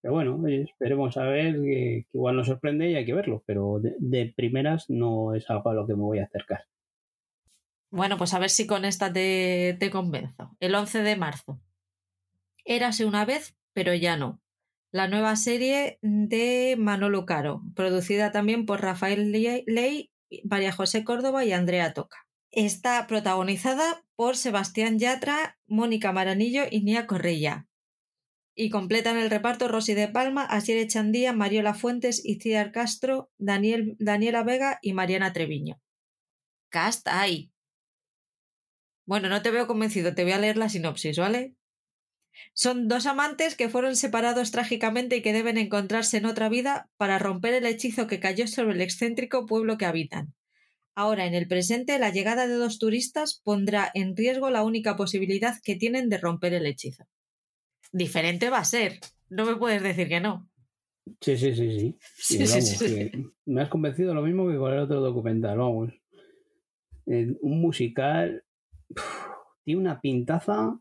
Pero bueno, esperemos a ver que, igual nos sorprende y hay que verlo, pero de, primeras no es algo a lo que me voy a acercar. Bueno, pues a ver si con esta te, te convenzo. El 11 de marzo. Érase una vez, pero ya no. La nueva serie de Manolo Caro, producida también por Rafael Ley, María José Córdoba y Andrea Toca. Está protagonizada por Sebastián Yatra, Mónica Maranillo y Nia Correia. Y completan el reparto Rosy de Palma, Asier Echandía, Mariola Fuentes, Iciar Castro, Daniel, Daniela Vega y Mariana Treviño. Cast hay. Bueno, no te veo convencido, te voy a leer la sinopsis, ¿vale? Son dos amantes que fueron separados trágicamente y que deben encontrarse en otra vida para romper el hechizo que cayó sobre el excéntrico pueblo que habitan. Ahora, en el presente, la llegada de dos turistas pondrá en riesgo la única posibilidad que tienen de romper el hechizo. Diferente va a ser. No me puedes decir que no. Sí, sí, sí, sí. me has convencido lo mismo que con el otro documental, vamos. un musical tiene una pintaza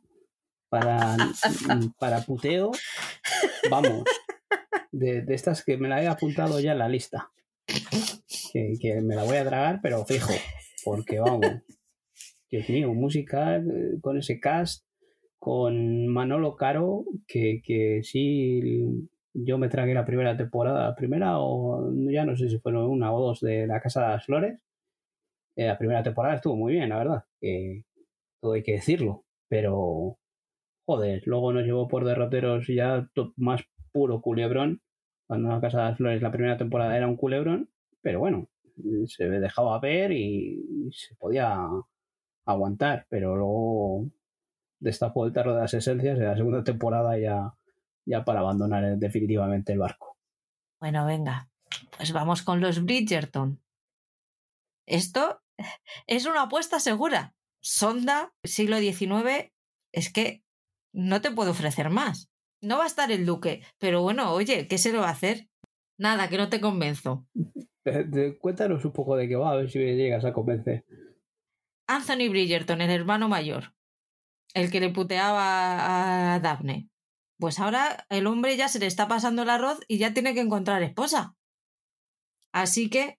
para, para puteo, vamos, de, de estas que me la he apuntado ya en la lista que, me la voy a tragar, pero fijo, porque vamos, Dios mío, música eh, con ese cast, con Manolo Caro, que, que sí, yo me tragué la primera temporada, la primera o ya no sé si fueron una o dos de La Casa de las Flores. Eh, la primera temporada estuvo muy bien, la verdad, que todo hay que decirlo, pero joder, luego nos llevó por derroteros ya más puro culebrón, cuando La Casa de las Flores la primera temporada era un culebrón pero bueno, se dejaba ver y, se podía aguantar, pero luego destapó el tarro de las esencias de la segunda temporada ya, ya para abandonar definitivamente el barco. Bueno, venga, pues vamos con los Bridgerton. Esto es una apuesta segura. Sonda, siglo XIX, es que no te puedo ofrecer más. No va a estar el duque, pero bueno, oye, ¿qué se lo va a hacer? Nada, que no te convenzo. Cuéntanos un poco de qué va, a ver si me llegas a convencer. Anthony Bridgerton, el hermano mayor, el que le puteaba a Daphne. Pues ahora el hombre ya se le está pasando el arroz y ya tiene que encontrar esposa. Así que,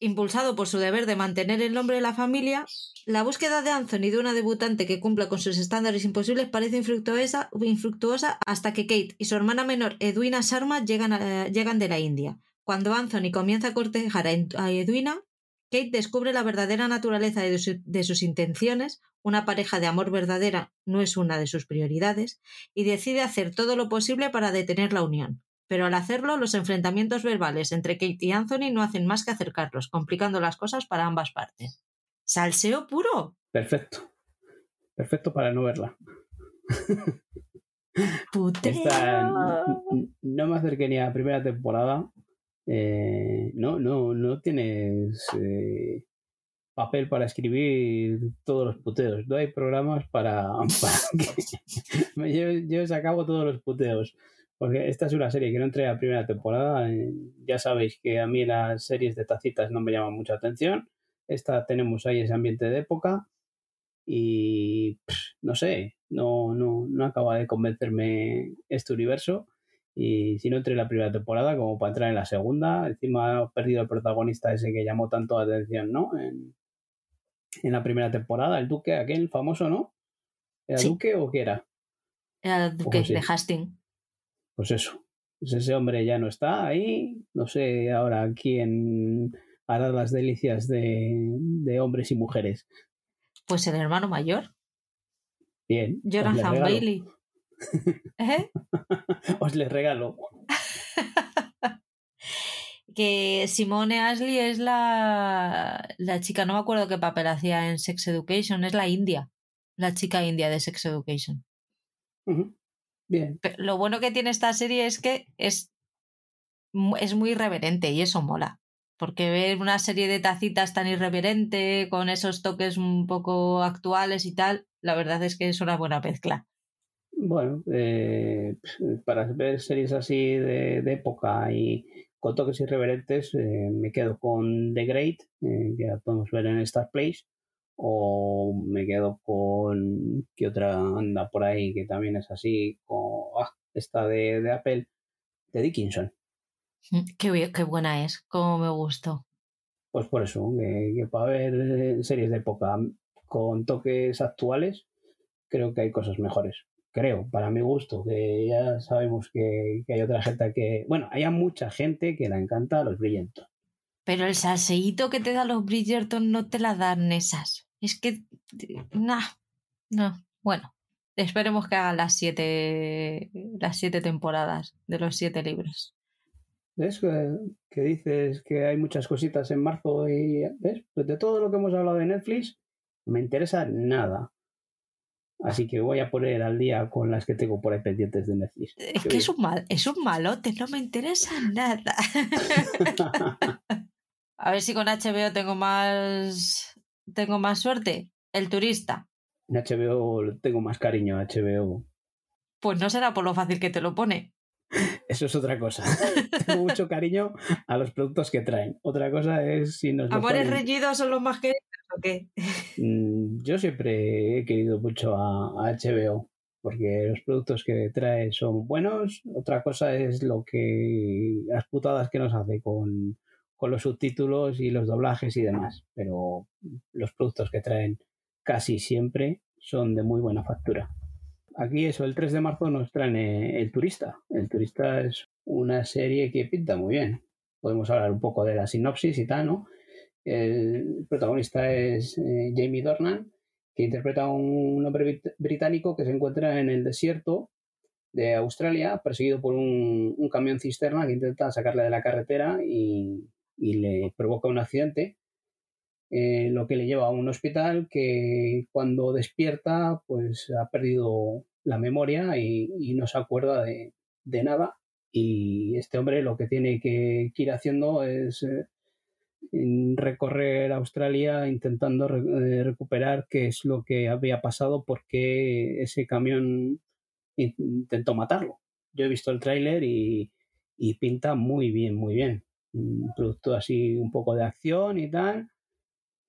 impulsado por su deber de mantener el nombre de la familia, la búsqueda de Anthony de una debutante que cumpla con sus estándares imposibles parece infructuosa, infructuosa hasta que Kate y su hermana menor Edwina Sharma llegan, llegan de la India. Cuando Anthony comienza a cortejar a Edwina, Kate descubre la verdadera naturaleza de, sus intenciones una pareja de amor verdadera no es una de sus prioridades y decide hacer todo lo posible para detener la unión. Pero al hacerlo, los enfrentamientos verbales entre Kate y Anthony no hacen más que acercarlos, complicando las cosas para ambas partes. ¡Salseo puro! Perfecto. Perfecto para no verla. ¡Puteo! Esta, no me acerqué ni a la primera temporada. Eh, no, no, no tienes eh, papel para escribir todos los puteos. No hay programas para, para que me lleve- lleves a cabo todos los puteos. Porque esta es una serie que no entré a la primera temporada. eh, ya sabéis que a mí las series de tacitas no me llaman mucha atención. Esta tenemos ahí ese ambiente de época. Y pff, no sé, no, no, no acaba de convencerme este universo. Y si no entré en la primera temporada, como para entrar en la segunda, encima ha perdido el protagonista ese que llamó tanto la atención, ¿no? En, en la primera temporada, el duque, aquel famoso, ¿no? ¿Era Sí. duque o qué era? Era el duque de Hastings. Pues eso. Pues ese hombre ya no está ahí. No sé ahora quién hará las delicias de, de hombres y mujeres. Pues el hermano mayor, Bien. Jonathan. Bailey. ¿Eh? Os le regalo. que Simone Ashley es la, la chica, no me acuerdo qué papel hacía en Sex Education, es la india, la chica india de Sex Education. Bien. Pero lo bueno que tiene esta serie es que es, es muy irreverente y eso mola. Porque ver una serie de tacitas tan irreverente, con esos toques un poco actuales y tal, la verdad es que es una buena mezcla. Bueno, eh, para ver series así de, de época y con toques irreverentes, eh, me quedo con The Great, eh, que la podemos ver en Star Place, o me quedo con. ¿Qué otra anda por ahí que también es así? Con, ah, esta de, de Apple, de Dickinson. Qué, bien- qué buena es, como me gustó. Pues por eso, que, que para ver eh, series de época con toques actuales, creo que hay cosas mejores. Creo, para mi gusto, que ya sabemos que, que hay otra gente que. Bueno, hay mucha gente que la encanta a los brillantes. Pero el salseíto que te dan los Bridgerton no te la dan esas. Es que. Nah. No. Bueno. Esperemos que hagan las siete. las siete temporadas de los siete libros. ¿Ves? Que, dices que hay muchas cositas en marzo y. ¿Ves? Pues de todo lo que hemos hablado de Netflix, no me interesa nada. Así que voy a poner al día con las que tengo por ahí pendientes de Netflix. Es que es un mal, es un malote, no me interesa nada. A ver si con HBO tengo más. Tengo más suerte. El turista. En HBO tengo más cariño a HBO. Pues no será por lo fácil que te lo pone. Eso es otra cosa. Tengo mucho cariño a los productos que traen. Otra cosa es si nos ¿Amores reñidos son los más queridos o qué? Mm, Yo siempre he querido mucho a, a HBO porque los productos que trae son buenos. Otra cosa es lo que las putadas que nos hace con, con los subtítulos y los doblajes y demás. Pero los productos que traen casi siempre son de muy buena factura. Aquí eso, el 3 de marzo nos traen eh, El Turista. El Turista es una serie que pinta muy bien. Podemos hablar un poco de la sinopsis y tal, ¿no? El protagonista es eh, Jamie Dornan, que interpreta a un hombre brit- británico que se encuentra en el desierto de Australia, perseguido por un, un camión cisterna que intenta sacarle de la carretera y, y le provoca un accidente, eh, lo que le lleva a un hospital que cuando despierta pues ha perdido la memoria y, no se acuerda de, de nada. Y este hombre lo que tiene que, ir haciendo es eh, recorrer Australia intentando re- eh, recuperar qué es lo que había pasado, porque ese camión in- intentó matarlo. Yo he visto el tráiler y, y pinta muy bien, muy bien. Un producto así un poco de acción y tal.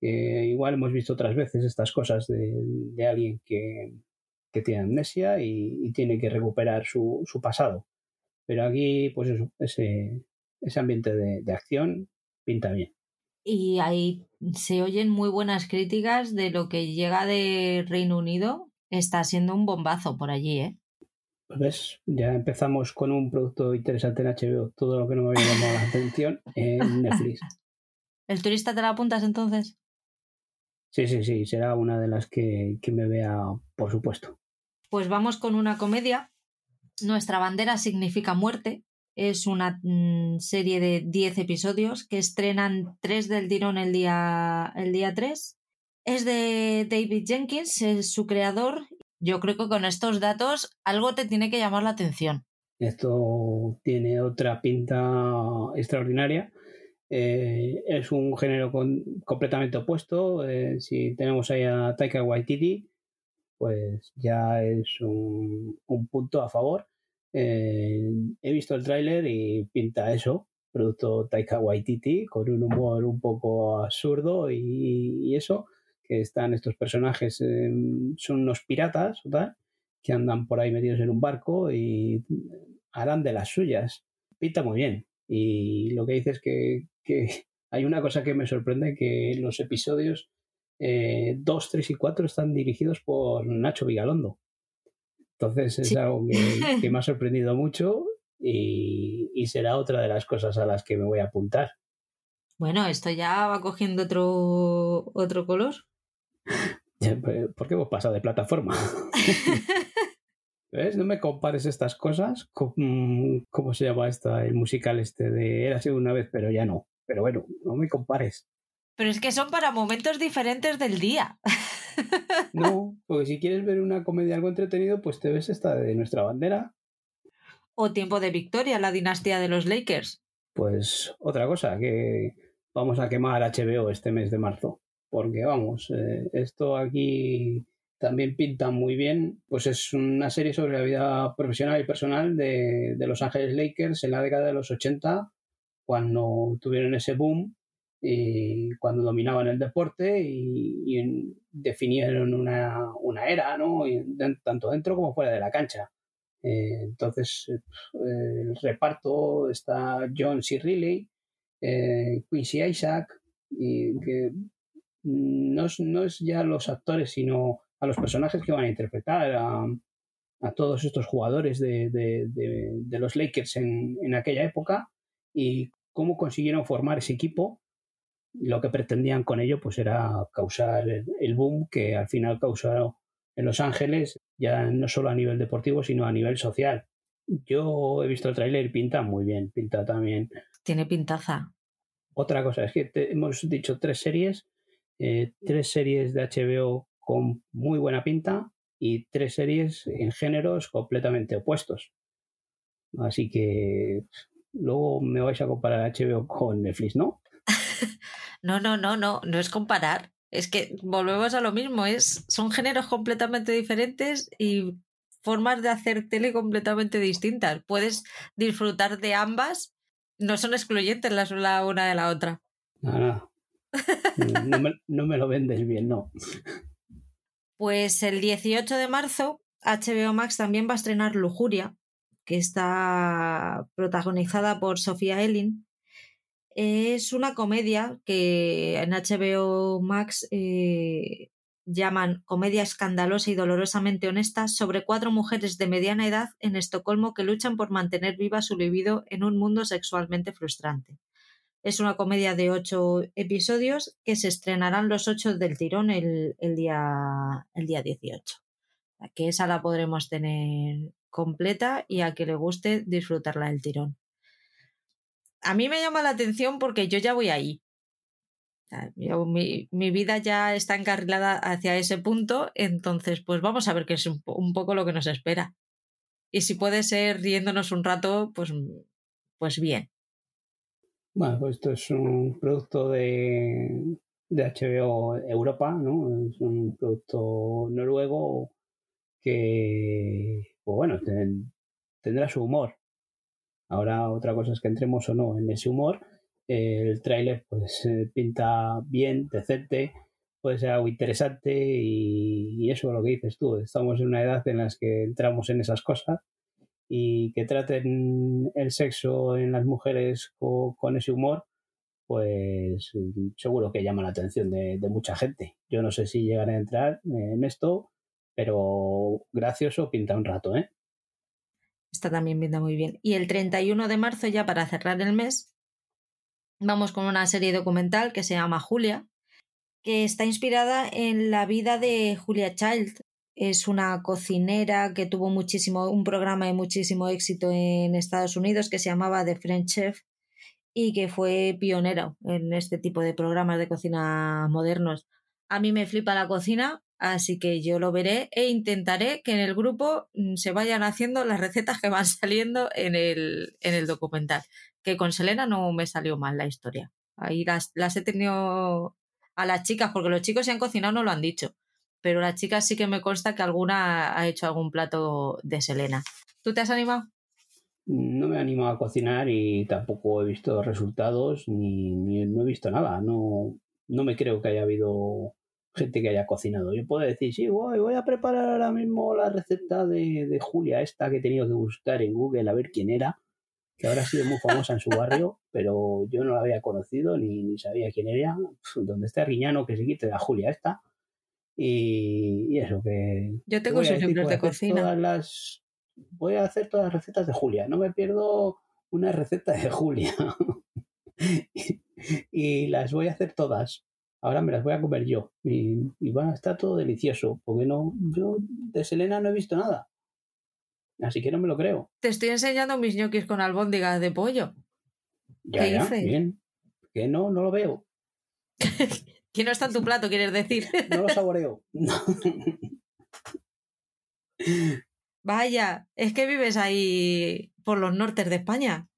igual hemos visto otras veces estas cosas de, alguien que, que tiene amnesia y, y tiene que recuperar su, su pasado. Pero aquí, pues eso, ese, ese ambiente de, de acción pinta bien. Y ahí se oyen muy buenas críticas de lo que llega de Reino Unido. Está siendo un bombazo por allí, ¿eh? Pues ves, ya empezamos con un producto interesante en HBO, todo lo que no me había llamado la atención en Netflix. ¿El turista te la apuntas entonces? Sí, sí, sí, será una de las que, que me vea, por supuesto. Pues vamos con una comedia. Nuestra bandera significa muerte. Es una mm, serie de 10 episodios que estrenan 3 del tirón el día, el día 3. Es de David Jenkins, es su creador. Yo creo que con estos datos algo te tiene que llamar la atención. Esto tiene otra pinta extraordinaria. Eh, es un género con- completamente opuesto. Eh, si tenemos ahí a Taika Waititi, pues ya es un, un punto a favor. Eh, he visto el tráiler y pinta eso, producto Taika Waititi, con un humor un poco absurdo y eso, que están estos personajes, eh, son unos piratas o tal, que andan por ahí metidos en un barco y harán de las suyas. Pinta muy bien. Y lo que dices es que, que hay una cosa que me sorprende, que los episodios 2, 3 y 4 están dirigidos por Nacho Vigalondo. Entonces es Sí. algo que, que me ha sorprendido mucho y, y será otra de las cosas a las que me voy a apuntar. Bueno, esto ya va cogiendo otro, otro color. ¿Por qué hemos pasado de plataforma? ¿Ves? No me compares estas cosas con, ¿cómo se llama esta? El musical este de Era así una vez, pero ya no. Pero bueno, no me compares. Pero es que son para momentos diferentes del día. No, porque si quieres ver una comedia algo entretenido, pues te ves esta de nuestra bandera. O Tiempo de Victoria, la dinastía de los Lakers. Pues otra cosa, que vamos a quemar HBO este mes de marzo. Porque vamos, eh, esto aquí también pinta muy bien. Pues es una serie sobre la vida profesional y personal de, de Los Ángeles Lakers en la década de los 80, cuando tuvieron ese boom y cuando dominaban el deporte y, definieron una, una era, ¿no? Tanto dentro como fuera de la cancha. Eh, entonces, eh, el reparto está John C. Reilly, eh, Quincy Isaac, y que no es, no es ya los actores, sino a los personajes que van a interpretar, a, a todos estos jugadores de, de- de- de los Lakers en, en aquella época y cómo consiguieron formar ese equipo. Lo que pretendían con ello pues era causar el, boom que al final causó en Los Ángeles, ya no solo a nivel deportivo, sino a nivel social. Yo he visto el tráiler y pinta muy bien, pinta también Tiene pintaza. otra cosa es que te- hemos dicho tres series, eh, tres series de HBO con muy buena pinta y tres series en géneros completamente opuestos. Así que luego me vais a comparar HBO con Netflix, ¿no? No, no, no, no, no es comparar. Es que volvemos a lo mismo, es, son géneros completamente diferentes y formas de hacer tele completamente distintas. Puedes disfrutar de ambas, no son excluyentes las la una de la otra. Nada. No me, no me lo vendes bien, no. Pues el 18 de marzo, HBO Max también va a estrenar Lujuria, que está protagonizada por Sofía Elin. Es una comedia que en HBO Max eh, llaman comedia escandalosa y dolorosamente honesta sobre cuatro mujeres de mediana edad en Estocolmo que luchan por mantener viva su libido en un mundo sexualmente frustrante. Es una comedia de ocho episodios que se estrenarán los ocho del tirón el, el día, el día 18. O sea, Que esa la podremos tener completa y a que le guste disfrutarla del tirón. A mí me llama la atención porque yo ya voy ahí. Mi, mi vida ya está encarrilada hacia ese punto, entonces pues vamos a ver qué es un, un poco lo que nos espera. Y si puede ser riéndonos un rato, pues, pues bien. Bueno, pues esto es un producto de, de HBO Europa, ¿no? Es un producto noruego que, pues bueno, ten- tendrá su humor. Ahora otra cosa es que entremos o no en ese humor. El tráiler pues eh, pinta bien, decente, puede ser algo interesante y, y eso es lo que dices tú. Estamos en una edad en la que entramos en esas cosas y que traten el sexo en las mujeres co- con, ese humor, pues mm, seguro que llama la atención de, de mucha gente. Yo no sé si llegaré a entrar en esto, pero gracioso pinta un rato, ¿eh? Esta también pinta muy bien. Y el 31 de marzo, ya para cerrar el mes, vamos con una serie documental que se llama Julia. que está inspirada en la vida de Julia Child. Es una cocinera que tuvo muchísimo, un programa de muchísimo éxito en Estados Unidos que se llamaba The French Chef y que fue pionera en este tipo de programas de cocina modernos. A mí me flipa la cocina, así que yo lo veré e intentaré que en el grupo mm, se vayan haciendo las recetas que van saliendo en el, en el documental. Que con Selena no me salió mal la historia. Ahí las, las he tenido a las chicas, porque los chicos se han cocinado no lo han dicho. Pero las chicas sí que me consta que alguna ha hecho algún plato de Selena. ¿Tú te has animado? No me he animado a cocinar y tampoco he visto resultados ni, ni no he visto nada. No, no me creo que haya habido gente que haya cocinado. Yo puedo decir, sí, voy, voy a preparar ahora mismo la receta de, de, Julia, esta que he tenido que buscar en Google a ver quién era, que ahora ha sido muy famosa en su barrio, pero yo no la había conocido ni, ni sabía quién era. Donde está Riñano, que se quite la Julia esta. Y, y eso, que. Yo tengo sus libros de cocina. Todas las, voy a hacer todas las recetas de Julia. No me pierdo una receta de Julia. y las voy a hacer todas ahora me las voy a comer yo y, y va a estar todo delicioso, porque no, yo de Selena no he visto nada. Así que no me lo creo. Te estoy enseñando mis ñoquis con albóndigas de pollo. Ya, ¿Qué ya, dices? bien. Que no, no lo veo. que no está en tu plato, quieres decir. No lo saboreo. Vaya, es que vives ahí por los nortes de España.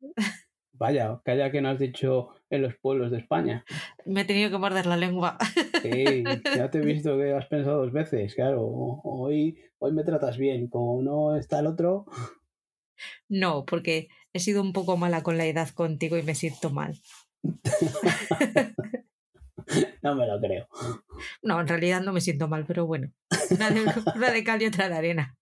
Vaya, calla que no has dicho en los pueblos de España. Me he tenido que morder la lengua. Sí, ya te he visto que has pensado dos veces, claro. Hoy, hoy me tratas bien, como no está el otro. No, porque he sido un poco mala con la edad contigo y me siento mal. no me lo creo. No, en realidad no me siento mal, pero bueno. Una de, una de cal y otra de arena.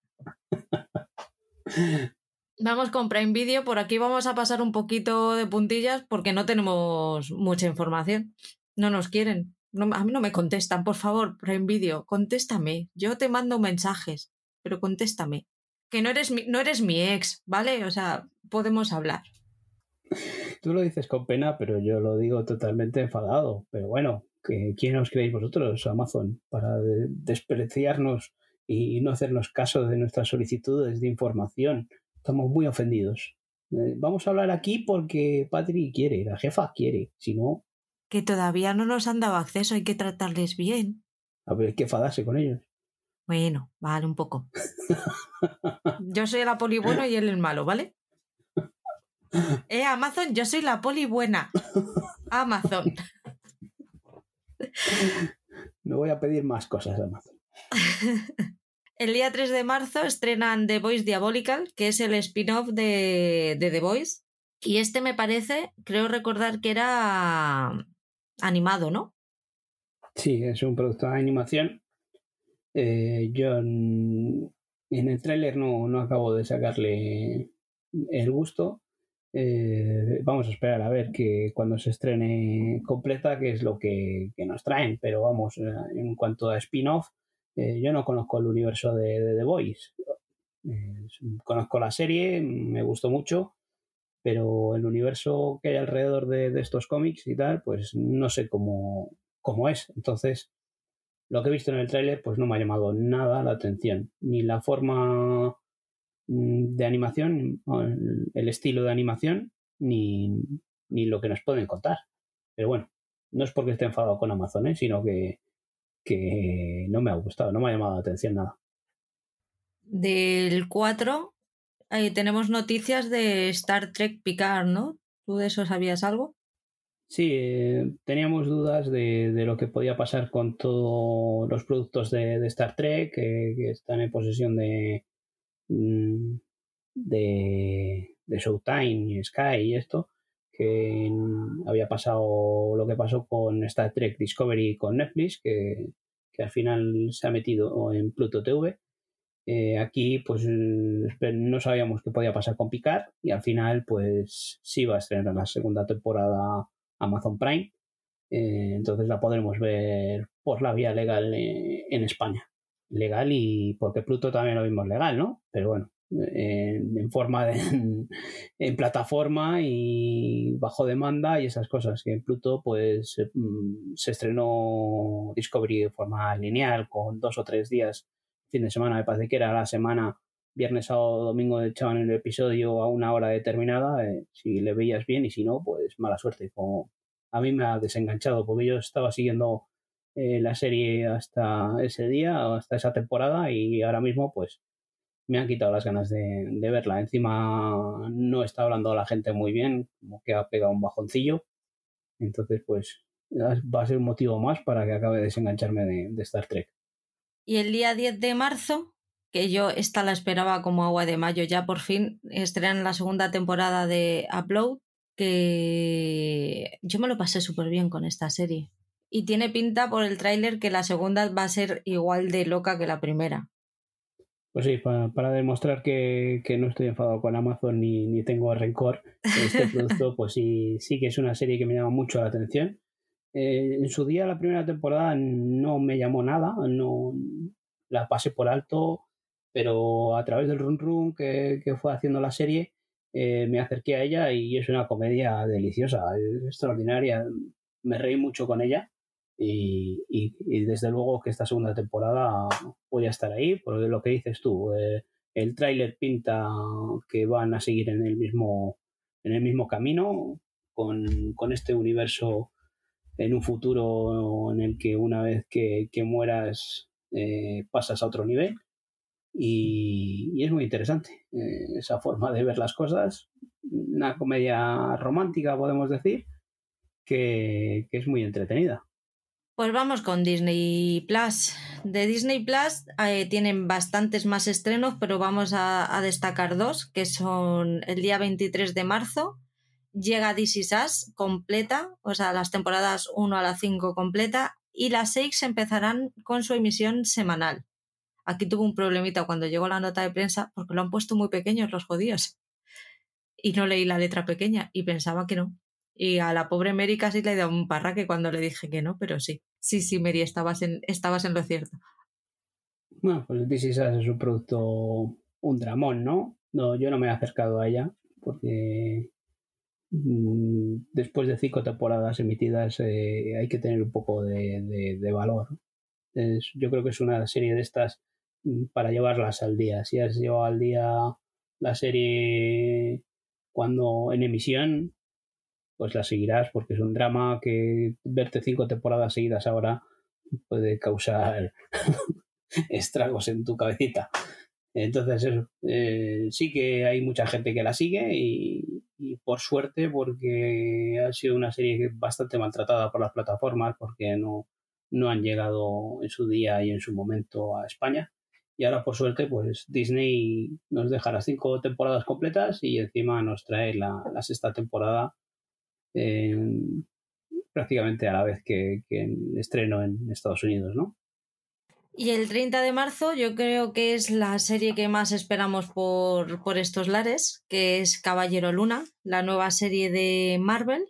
Vamos con Prime Video. Por aquí vamos a pasar un poquito de puntillas porque no tenemos mucha información. No nos quieren. No, a mí no me contestan. Por favor, Prime Video, contéstame. Yo te mando mensajes, pero contéstame. Que no eres mi, no eres mi ex, ¿vale? O sea, podemos hablar. Tú lo dices con pena, pero yo lo digo totalmente enfadado. Pero bueno, ¿quién os creéis vosotros, Amazon, para de despreciarnos y no hacernos caso de nuestras solicitudes de información? Estamos muy ofendidos. Eh, vamos a hablar aquí porque Patri quiere, la jefa quiere, si no... Que todavía no nos han dado acceso, hay que tratarles bien. A ver, hay que enfadarse con ellos. Bueno, vale, un poco. Yo soy la poli bueno y él el malo, ¿vale? Eh, Amazon, yo soy la poli buena. Amazon. No voy a pedir más cosas a Amazon. El día 3 de marzo estrenan The Voice Diabolical, que es el spin-off de, de, The Voice. Y este me parece, creo recordar que era animado, ¿no? Sí, es un producto de animación. Eh, yo en, en el tráiler no, no acabo de sacarle el gusto. Eh, vamos a esperar a ver que cuando se estrene completa qué es lo que, nos traen. Pero vamos, en cuanto a spin-off, eh, yo no conozco el universo de, de The Voice. Eh, conozco la serie, me gustó mucho, pero el universo que hay alrededor de, de, estos cómics y tal, pues no sé cómo, cómo es. Entonces, lo que he visto en el tráiler, pues no me ha llamado nada la atención. Ni la forma de animación, el, estilo de animación, ni, ni, lo que nos pueden contar. Pero bueno, no es porque esté enfadado con Amazon, ¿eh? sino que que no me ha gustado, no me ha llamado la atención nada. Del 4 eh, tenemos noticias de Star Trek Picard, ¿no? ¿Tú de eso sabías algo? Sí, eh, teníamos dudas de, de, lo que podía pasar con todos los productos de, de Star Trek que, que, están en posesión de, mm, de, de Showtime y Sky y esto que había pasado lo que pasó con Star Trek Discovery con Netflix, que, que al final se ha metido en Pluto TV. Eh, aquí pues no sabíamos qué podía pasar con Picard y al final pues sí va a estrenar la segunda temporada Amazon Prime. Eh, entonces la podremos ver por la vía legal eh, en España. Legal y porque Pluto también lo vimos legal, ¿no? Pero bueno, en, forma de en, plataforma y bajo demanda y esas cosas que en Pluto pues mm, se estrenó Discovery de forma lineal con dos o tres días fin de semana me parece que era la semana viernes sábado domingo echaban el episodio a una hora determinada eh, si le veías bien y si no pues mala suerte como a mí me ha desenganchado porque yo estaba siguiendo eh, la serie hasta ese día hasta esa temporada y ahora mismo pues me han quitado las ganas de, verla. Encima no está hablando la gente muy bien, como que ha pegado un bajoncillo. Entonces, pues va a ser un motivo más para que acabe de desengancharme de, Star Trek. Y el día 10 de marzo, que yo esta la esperaba como agua de mayo, ya por fin estrenan la segunda temporada de Upload, que yo me lo pasé súper bien con esta serie. Y tiene pinta por el tráiler que la segunda va a ser igual de loca que la primera. Pues sí, para, demostrar que, no estoy enfadado con Amazon ni, tengo rencor, este producto, pues sí, sí que es una serie que me llama mucho la atención. Eh, en su día, la primera temporada no me llamó nada, no la pasé por alto, pero a través del run run que, fue haciendo la serie, eh, me acerqué a ella y es una comedia deliciosa, extraordinaria. Me reí mucho con ella y, desde luego que esta segunda temporada voy a estar ahí, porque lo que dices tú, eh, el tráiler pinta que van a seguir en el mismo, en el mismo camino, con, con, este universo en un futuro en el que una vez que, que mueras eh, pasas a otro nivel. Y, es muy interesante eh, esa forma de ver las cosas. Una comedia romántica, podemos decir, que, que es muy entretenida. Pues vamos con Disney Plus. De Disney Plus eh, tienen bastantes más estrenos, pero vamos a, destacar dos, que son el día 23 de marzo. Llega This Is completa, o sea, las temporadas 1 a la 5 completa, y las 6 empezarán con su emisión semanal. Aquí tuvo un problemita cuando llegó la nota de prensa, porque lo han puesto muy pequeños los judíos. Y no leí la letra pequeña y pensaba que no. Y a la pobre Mary casi le he dado un parraque cuando le dije que no, pero sí. Sí, sí, Mary, estabas en, estabas en lo cierto. Bueno, pues This Is es un producto, un dramón, ¿no? No, yo no me he acercado a ella porque mm, después de cinco temporadas emitidas eh, hay que tener un poco de, valor. yo creo que es una serie de estas mm, para llevarlas al día. Si has llevado al día la serie cuando en emisión, pues la seguirás porque es un drama que verte cinco temporadas seguidas ahora puede causar estragos en tu cabecita. Entonces, eh, sí que hay mucha gente que la sigue y, por suerte porque ha sido una serie bastante maltratada por las plataformas porque no, no han llegado en su día y en su momento a España. Y ahora, por suerte, pues Disney nos deja las cinco temporadas completas y encima nos trae la, la sexta temporada prácticamente a la vez que, estreno en Estados Unidos, ¿no? Y el 30 de marzo yo creo que es la serie que más esperamos por, por estos lares, que es Caballero Luna, la nueva serie de Marvel,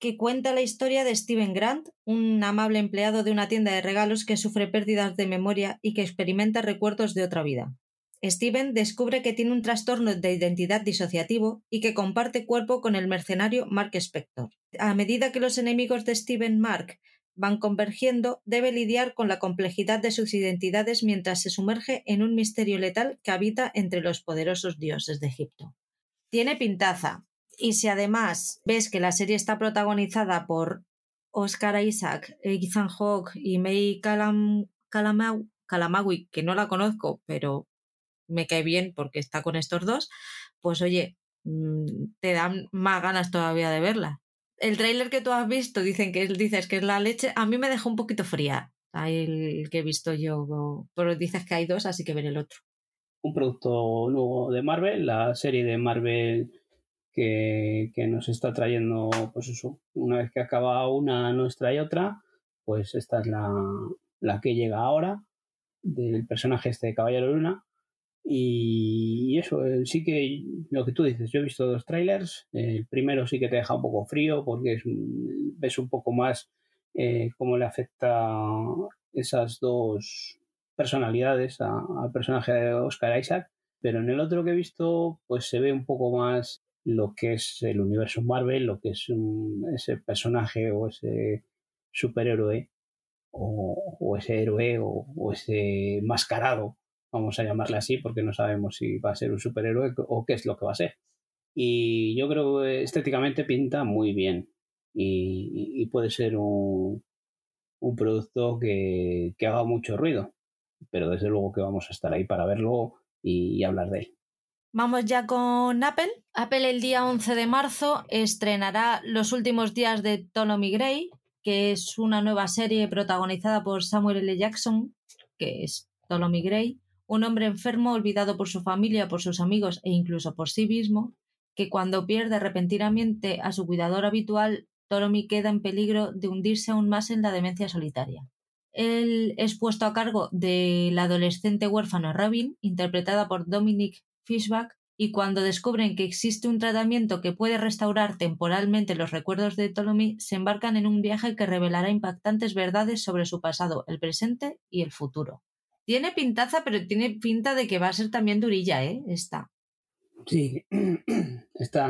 que cuenta la historia de Steven Grant, un amable empleado de una tienda de regalos que sufre pérdidas de memoria y que experimenta recuerdos de otra vida. Steven descubre que tiene un trastorno de identidad disociativo y que comparte cuerpo con el mercenario Mark Spector. A medida que los enemigos de Steven Mark van convergiendo, debe lidiar con la complejidad de sus identidades mientras se sumerge en un misterio letal que habita entre los poderosos dioses de Egipto. Tiene pintaza, y si además ves que la serie está protagonizada por Oscar Isaac, Ethan Hawke y May Calam que no la conozco, pero me cae bien porque está con estos dos, pues oye, mm, te dan más ganas todavía de verla. El tráiler que tú has visto, dicen que dices que es la leche, a mí me dejó un poquito fría. El que he visto yo, pero dices que hay dos, así que veré el otro. Un producto nuevo de Marvel, la serie de Marvel que, nos está trayendo, pues eso, una vez que acaba una, nos trae otra, pues esta es la, la que llega ahora, del personaje este de Caballero Luna, y eso, eh, sí que lo que tú dices, yo he visto dos trailers. El primero sí que te deja un poco frío porque ves un poco más eh, cómo le afecta esas dos personalidades al personaje de Oscar Isaac. Pero en el otro que he visto, pues se ve un poco más lo que es el universo Marvel, lo que es ese personaje o ese superhéroe o, ese héroe o, ese mascarado, vamos a llamarle así, porque no sabemos si va a ser un superhéroe o qué es lo que va a ser. Y yo creo que estéticamente pinta muy bien y, puede ser un, un producto que, que, haga mucho ruido, pero desde luego que vamos a estar ahí para verlo y, hablar de él. Vamos ya con Apple. Apple el día 11 de marzo estrenará Los últimos días de Ptolemy Gray, que es una nueva serie protagonizada por Samuel L. Jackson, que es Ptolemy Gray, un hombre enfermo olvidado por su familia, por sus amigos e incluso por sí mismo, que cuando pierde repentinamente a su cuidador habitual, Ptolemy queda en peligro de hundirse aún más en la demencia solitaria. Él es puesto a cargo de la adolescente huérfana Robin, interpretada por Dominic Fishback, y cuando descubren que existe un tratamiento que puede restaurar temporalmente los recuerdos de Ptolemy, se embarcan en un viaje que revelará impactantes verdades sobre su pasado, el presente y el futuro. Tiene pintaza, pero tiene pinta de que va a ser también durilla, ¿eh? Esta. Sí, está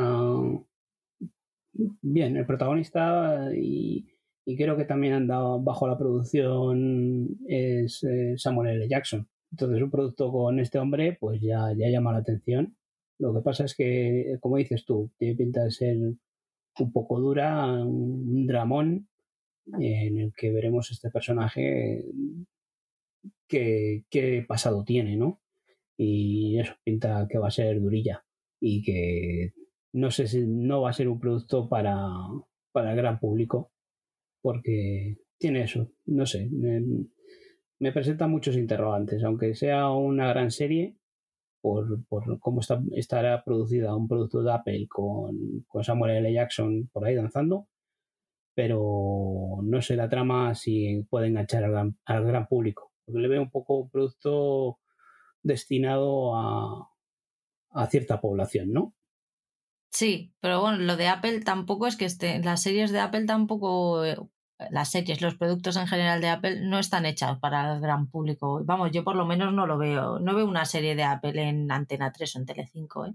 bien, el protagonista y y creo que también andado bajo la producción es eh, Samuel L. Jackson. Entonces un producto con este hombre pues ya, ya llama la atención. Lo que pasa es que, como dices tú, tiene pinta de ser un poco dura, un dramón en el que veremos este personaje qué, qué pasado tiene, ¿no? Y eso pinta que va a ser durilla y que no sé si no va a ser un producto para, para el gran público porque tiene eso, no sé, me, presenta muchos interrogantes, aunque sea una gran serie, por, por cómo está, estará producida un producto de Apple con, con Samuel L. Jackson por ahí danzando, pero no sé la trama si puede enganchar al gran, al gran público, porque le veo un poco un producto destinado a, a cierta población, ¿no? Sí, pero bueno, lo de Apple tampoco es que esté. Las series de Apple tampoco. Eh, las series, los productos en general de Apple no están hechas para el gran público. Vamos, yo por lo menos no lo veo. No veo una serie de Apple en Antena 3 o en Telecinco, ¿eh?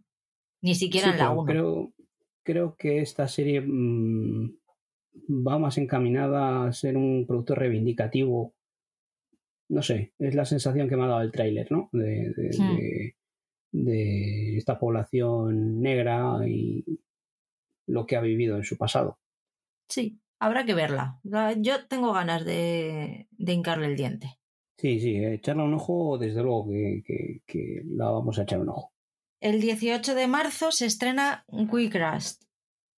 Ni siquiera en la 1. Creo, creo que esta serie mm, va más encaminada a ser un producto reivindicativo. No sé, es la sensación que me ha dado el tráiler, ¿no? de, de esta población negra y lo que ha vivido en su pasado. Sí, habrá que verla. Yo tengo ganas de, hincarle el diente. Sí, sí, echarle un ojo, desde luego que, que, la vamos a echar un ojo. El 18 de marzo se estrena Quick Rust,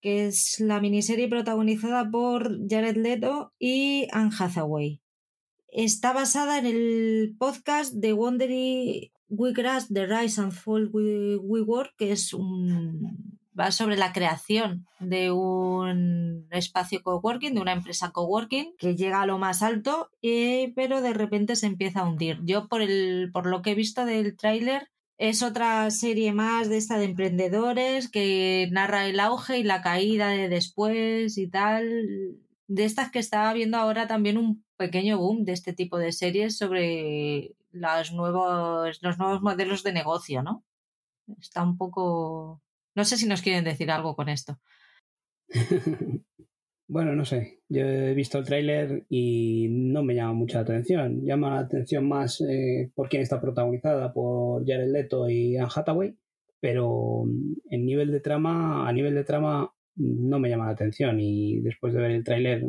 que es la miniserie protagonizada por Jared Leto y Anne Hathaway. Está basada en el podcast de Wondery Grass, The Rise and Fall We, Work, que es un va sobre la creación de un espacio coworking, de una empresa coworking que llega a lo más alto, eh, pero de repente se empieza a hundir. Yo por el por lo que he visto del tráiler es otra serie más de esta de emprendedores que narra el auge y la caída de después y tal. De estas que estaba viendo ahora también un pequeño boom de este tipo de series sobre los nuevos, los nuevos modelos de negocio, ¿no? Está un poco... No sé si nos quieren decir algo con esto. bueno, no sé. Yo he visto el tráiler y no me llama mucha atención. Llama la atención más eh, por quién está protagonizada, por Jared Leto y Anne Hathaway, pero en nivel de trama, a nivel de trama no me llama la atención y después de ver el tráiler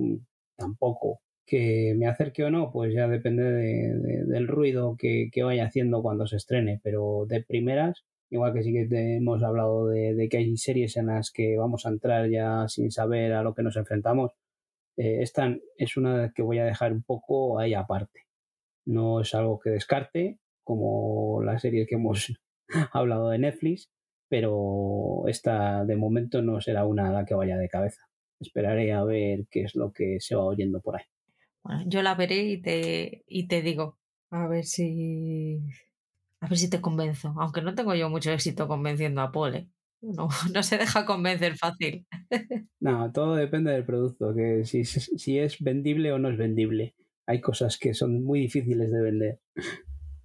tampoco que me acerque o no, pues ya depende del ruido que, vaya haciendo cuando se estrene, pero de primeras, igual que sí que hemos hablado de, que hay series en las que vamos a entrar ya sin saber a lo que nos enfrentamos, eh, esta es una que voy a dejar un poco ahí aparte. No es algo que descarte, como la serie que hemos hablado de Netflix, pero esta de momento no será una a la que vaya de cabeza. Esperaré a ver qué es lo que se va oyendo por ahí yo la veré y te, y te digo, a ver si. A ver si te convenzo. Aunque no tengo yo mucho éxito convenciendo a Paul. ¿eh? No, no se deja convencer fácil. No, todo depende del producto, que si, si es vendible o no es vendible. Hay cosas que son muy difíciles de vender.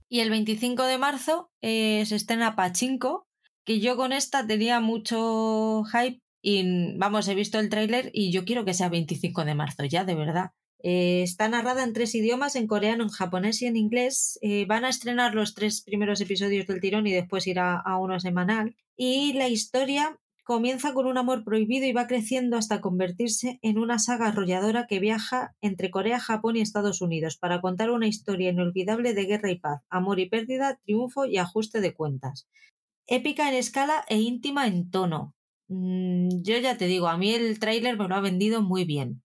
Y el 25 de marzo eh, se estrena Pachinko, que yo con esta tenía mucho hype y vamos, he visto el tráiler y yo quiero que sea 25 de marzo ya, de verdad. Eh, está narrada en tres idiomas, en coreano, en japonés y en inglés. Eh, van a estrenar los tres primeros episodios del tirón y después irá a uno semanal. Y la historia comienza con un amor prohibido y va creciendo hasta convertirse en una saga arrolladora que viaja entre Corea, Japón y Estados Unidos para contar una historia inolvidable de guerra y paz, amor y pérdida, triunfo y ajuste de cuentas. Épica en escala e íntima en tono. Mm, yo ya te digo, a mí el tráiler me lo ha vendido muy bien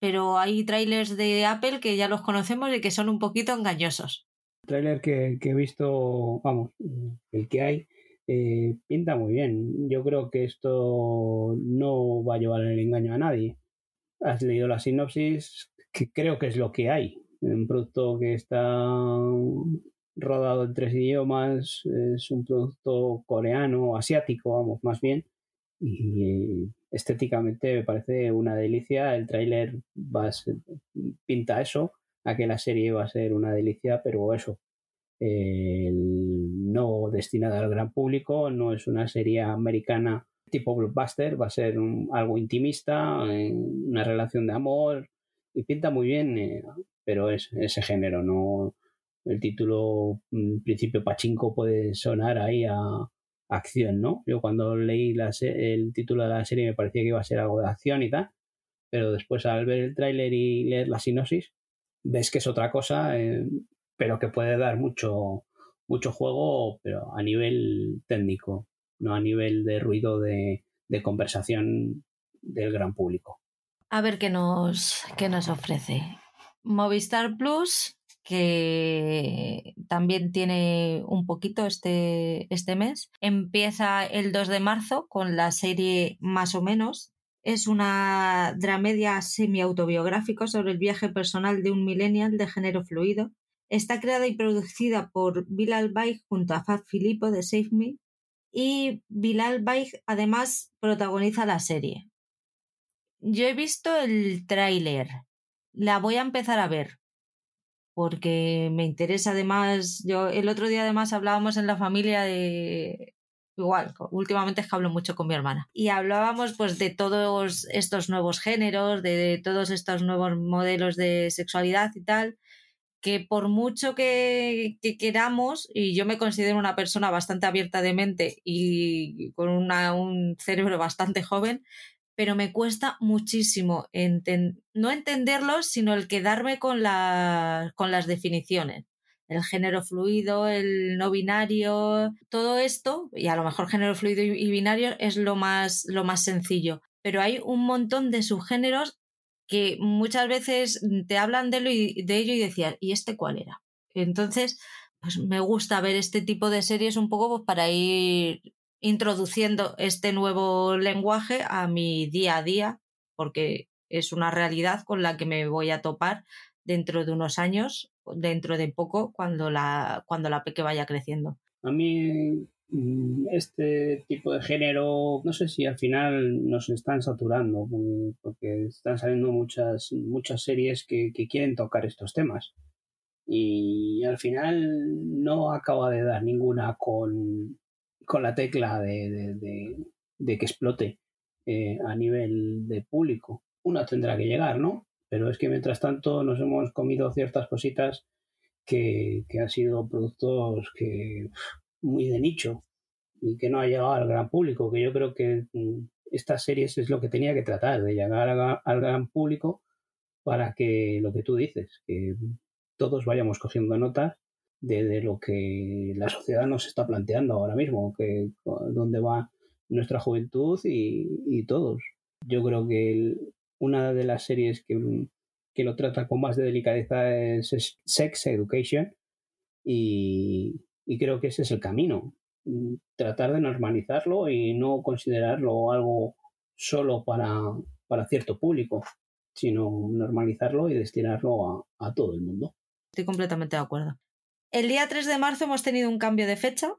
pero hay trailers de Apple que ya los conocemos y que son un poquito engañosos. El trailer que, he visto, vamos, el que hay, eh, pinta muy bien. Yo creo que esto no va a llevar el engaño a nadie. Has leído la sinopsis, que creo que es lo que hay. Un producto que está rodado en tres idiomas, es un producto coreano, asiático, vamos, más bien, y estéticamente me parece una delicia. El tráiler pinta eso, a que la serie va a ser una delicia, pero eso, no destinada al gran público, no es una serie americana tipo blockbuster, va a ser algo intimista, una relación de amor y pinta muy bien, eh, pero es ese género, no el título en principio Pachinko puede sonar ahí a, acción, ¿no? Yo cuando leí el título de la serie me parecía que iba a ser algo de acción y tal, pero después al ver el tráiler y leer la sinopsis, ves que es otra cosa, eh, pero que puede dar mucho, mucho juego, pero a nivel técnico, no a nivel de ruido de, de conversación del gran público. A ver qué nos, qué nos ofrece. Movistar Plus que también tiene un poquito este, este mes. Empieza el 2 de marzo con la serie Más o menos. Es una dramedia semi-autobiográfica sobre el viaje personal de un millennial de género fluido. Está creada y producida por Bilal Baig junto a Fab Filippo de Save Me. Y Bilal Baig además protagoniza la serie. Yo he visto el tráiler. La voy a empezar a ver porque me interesa además, yo el otro día además hablábamos en la familia de igual, últimamente es que hablo mucho con mi hermana y hablábamos pues de todos estos nuevos géneros, de, todos estos nuevos modelos de sexualidad y tal, que por mucho que, que, queramos, y yo me considero una persona bastante abierta de mente y con una, un cerebro bastante joven, pero me cuesta muchísimo no entenderlos, sino el quedarme con, las definiciones. El género fluido, el no binario, todo esto, y a lo mejor género fluido y binario es lo más, lo sencillo, pero hay un montón de subgéneros que muchas veces te hablan de, de ello y decías, ¿y este cuál era? Entonces, pues me gusta ver este tipo de series un poco pues, para ir introduciendo este nuevo lenguaje a mi día a día, porque es una realidad con la que me voy a topar dentro de unos años, dentro de poco, cuando la, cuando la peque vaya creciendo. A mí mm, este tipo de género, no sé si al final nos están saturando, porque están saliendo muchas, muchas series que, que quieren tocar estos temas. Y al final no acaba de dar ninguna con, con la tecla de, que explote eh, a nivel de público. Una tendrá que llegar, ¿no? Pero es que mientras tanto nos hemos comido ciertas cositas que, han sido productos que muy de nicho y que no ha llegado al gran público, que yo creo que mm, estas series es lo que tenía que tratar, de llegar al gran público para que lo que tú dices, que todos vayamos cogiendo notas de, lo que la sociedad nos está planteando ahora mismo, que dónde va nuestra juventud y, todos. Yo creo que una de las series que, que, lo trata con más de delicadeza es, Sex Education y, y creo que ese es el camino. Tratar de normalizarlo y no considerarlo algo solo para, para cierto público, sino normalizarlo y destinarlo a todo el mundo. Estoy completamente de acuerdo. El día 3 de marzo hemos tenido un cambio de fecha.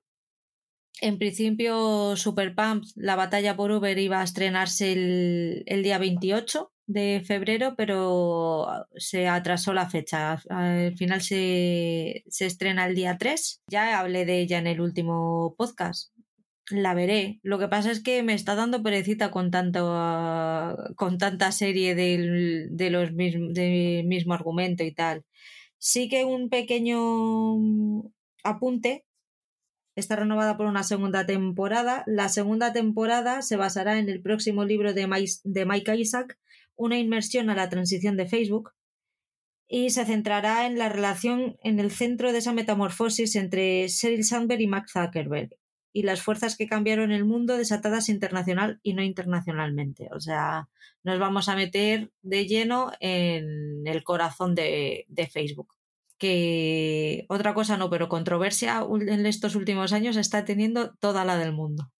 En principio, Super Pump, la batalla por Uber, iba a estrenarse el, día 28 de febrero, pero se atrasó la fecha. Al final se, se estrena el día 3. Ya hablé de ella en el último podcast. La veré. Lo que pasa es que me está dando perecita con tanto con tanta serie de los del mismo argumento y tal. Sí que un pequeño apunte está renovada por una segunda temporada. La segunda temporada se basará en el próximo libro de, de Mike Isaac, Una inmersión a la transición de Facebook, y se centrará en la relación en el centro de esa metamorfosis entre Sheryl Sandberg y Mark Zuckerberg y las fuerzas que cambiaron el mundo desatadas internacional y no internacionalmente. O sea, nos vamos a meter de lleno en el corazón de, de Facebook que otra cosa no, pero controversia en estos últimos años está teniendo toda la del mundo.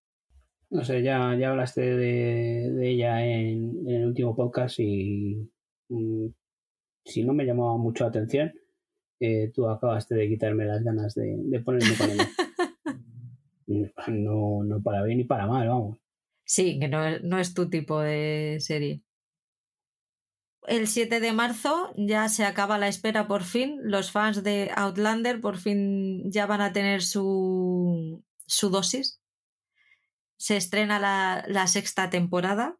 No sé, ya, ya hablaste de, ella en, el último podcast y mm, si no me llamaba mucho la atención, eh, tú acabaste de quitarme las ganas de, de ponerme con ella. no, no para bien ni para mal, vamos. Sí, que no, no es tu tipo de serie el 7 de marzo ya se acaba la espera por fin. Los fans de Outlander por fin ya van a tener su, su dosis. Se estrena la, sexta temporada.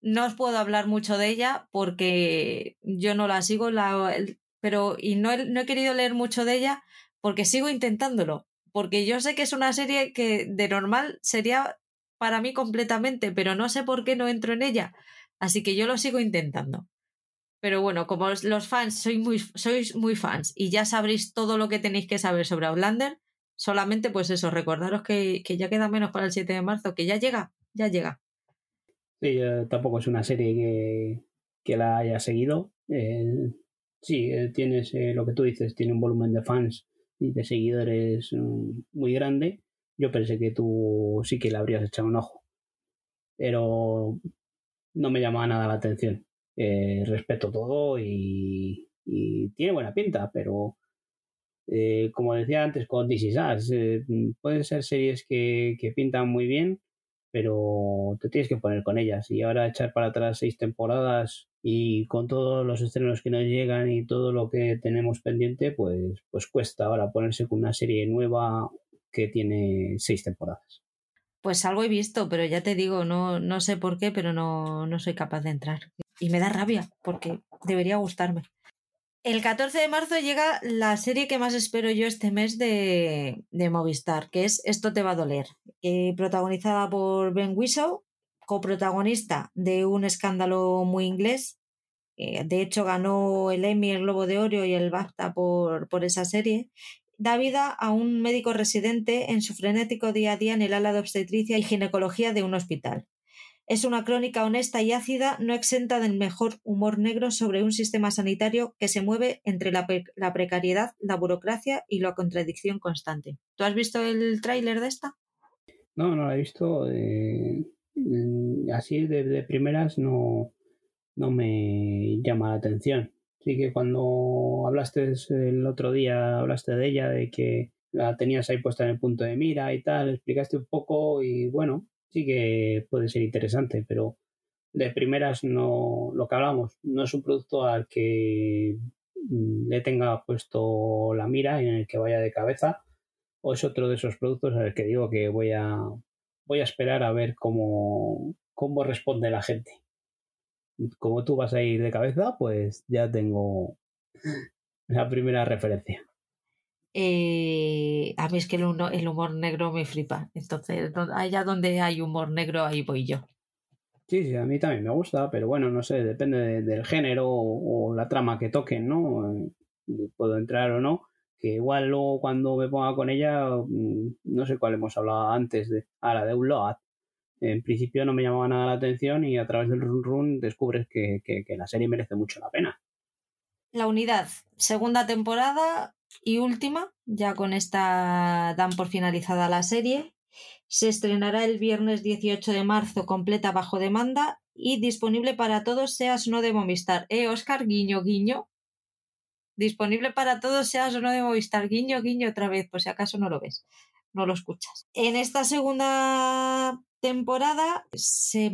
No os puedo hablar mucho de ella porque yo no la sigo, la, pero y no no he querido leer mucho de ella porque sigo intentándolo. Porque yo sé que es una serie que de normal sería para mí completamente, pero no sé por qué no entro en ella. Así que yo lo sigo intentando. Pero bueno, como los fans sois muy, sois muy fans y ya sabréis todo lo que tenéis que saber sobre Outlander, solamente pues eso, recordaros que, ya queda menos para el 7 de marzo, que ya llega, ya llega. Sí, tampoco es una serie que, la haya seguido. Eh, sí, eh, tienes eh, lo que tú dices, tiene un volumen de fans y de seguidores mm, muy grande. Yo pensé que tú sí que le habrías echado un ojo, pero no me llamaba nada la atención. Eh, respeto todo y, tiene buena pinta, pero eh, como decía antes con This Is eh, pueden ser series que, pintan muy bien, pero te tienes que poner con ellas. Y ahora echar para atrás seis temporadas y con todos los estrenos que nos llegan y todo lo que tenemos pendiente, pues, pues cuesta ahora ponerse con una serie nueva que tiene seis temporadas. Pues algo he visto, pero ya te digo, no, no sé por qué, pero no, no soy capaz de entrar y me da rabia porque debería gustarme. El 14 de marzo llega la serie que más espero yo este mes de, Movistar, que es Esto te va a doler, protagonizada por Ben Whishaw, coprotagonista de un escándalo muy inglés. de hecho, ganó el Emmy, el Globo de Oro y el BAFTA por, por esa serie. Da vida a un médico residente en su frenético día a día en el ala de obstetricia y ginecología de un hospital. Es una crónica honesta y ácida, no exenta del mejor humor negro sobre un sistema sanitario que se mueve entre la, precariedad, la burocracia y la contradicción constante. ¿Tú has visto el tráiler de esta? No, no la he visto. Eh, así de, primeras no, no me llama la atención. Sí que cuando hablaste el otro día, hablaste de ella, de que la tenías ahí puesta en el punto de mira y tal, explicaste un poco y bueno, sí que puede ser interesante, pero de primeras no, lo que hablamos, no es un producto al que mm, le tenga puesto la mira y en el que vaya de cabeza, o es otro de esos productos al que digo que voy a, voy a esperar a ver cómo, cómo responde la gente. Como tú vas a ir de cabeza, pues ya tengo la primera referencia. Eh, a mí es que el, humor negro me flipa. Entonces, allá donde hay humor negro, ahí voy yo. Sí, sí, a mí también me gusta, pero bueno, no sé, depende del género o, la trama que toquen, ¿no? Eh, puedo entrar o no. Que igual luego cuando me ponga con ella, mm, no sé cuál hemos hablado antes de. Ahora, de Unload. En principio no me llamaba nada la atención y a través del run run descubres que la serie merece mucho la pena. La unidad, segunda temporada, y última, ya con esta dan por finalizada la serie. Se estrenará el viernes 18 de marzo completa bajo demanda y disponible para todos, seas no de Movistar. Eh, Oscar, guiño, guiño. Disponible para todos, seas o no de Movistar. Guiño, guiño otra vez, por si acaso no lo ves, no lo escuchas. En esta segunda temporada se,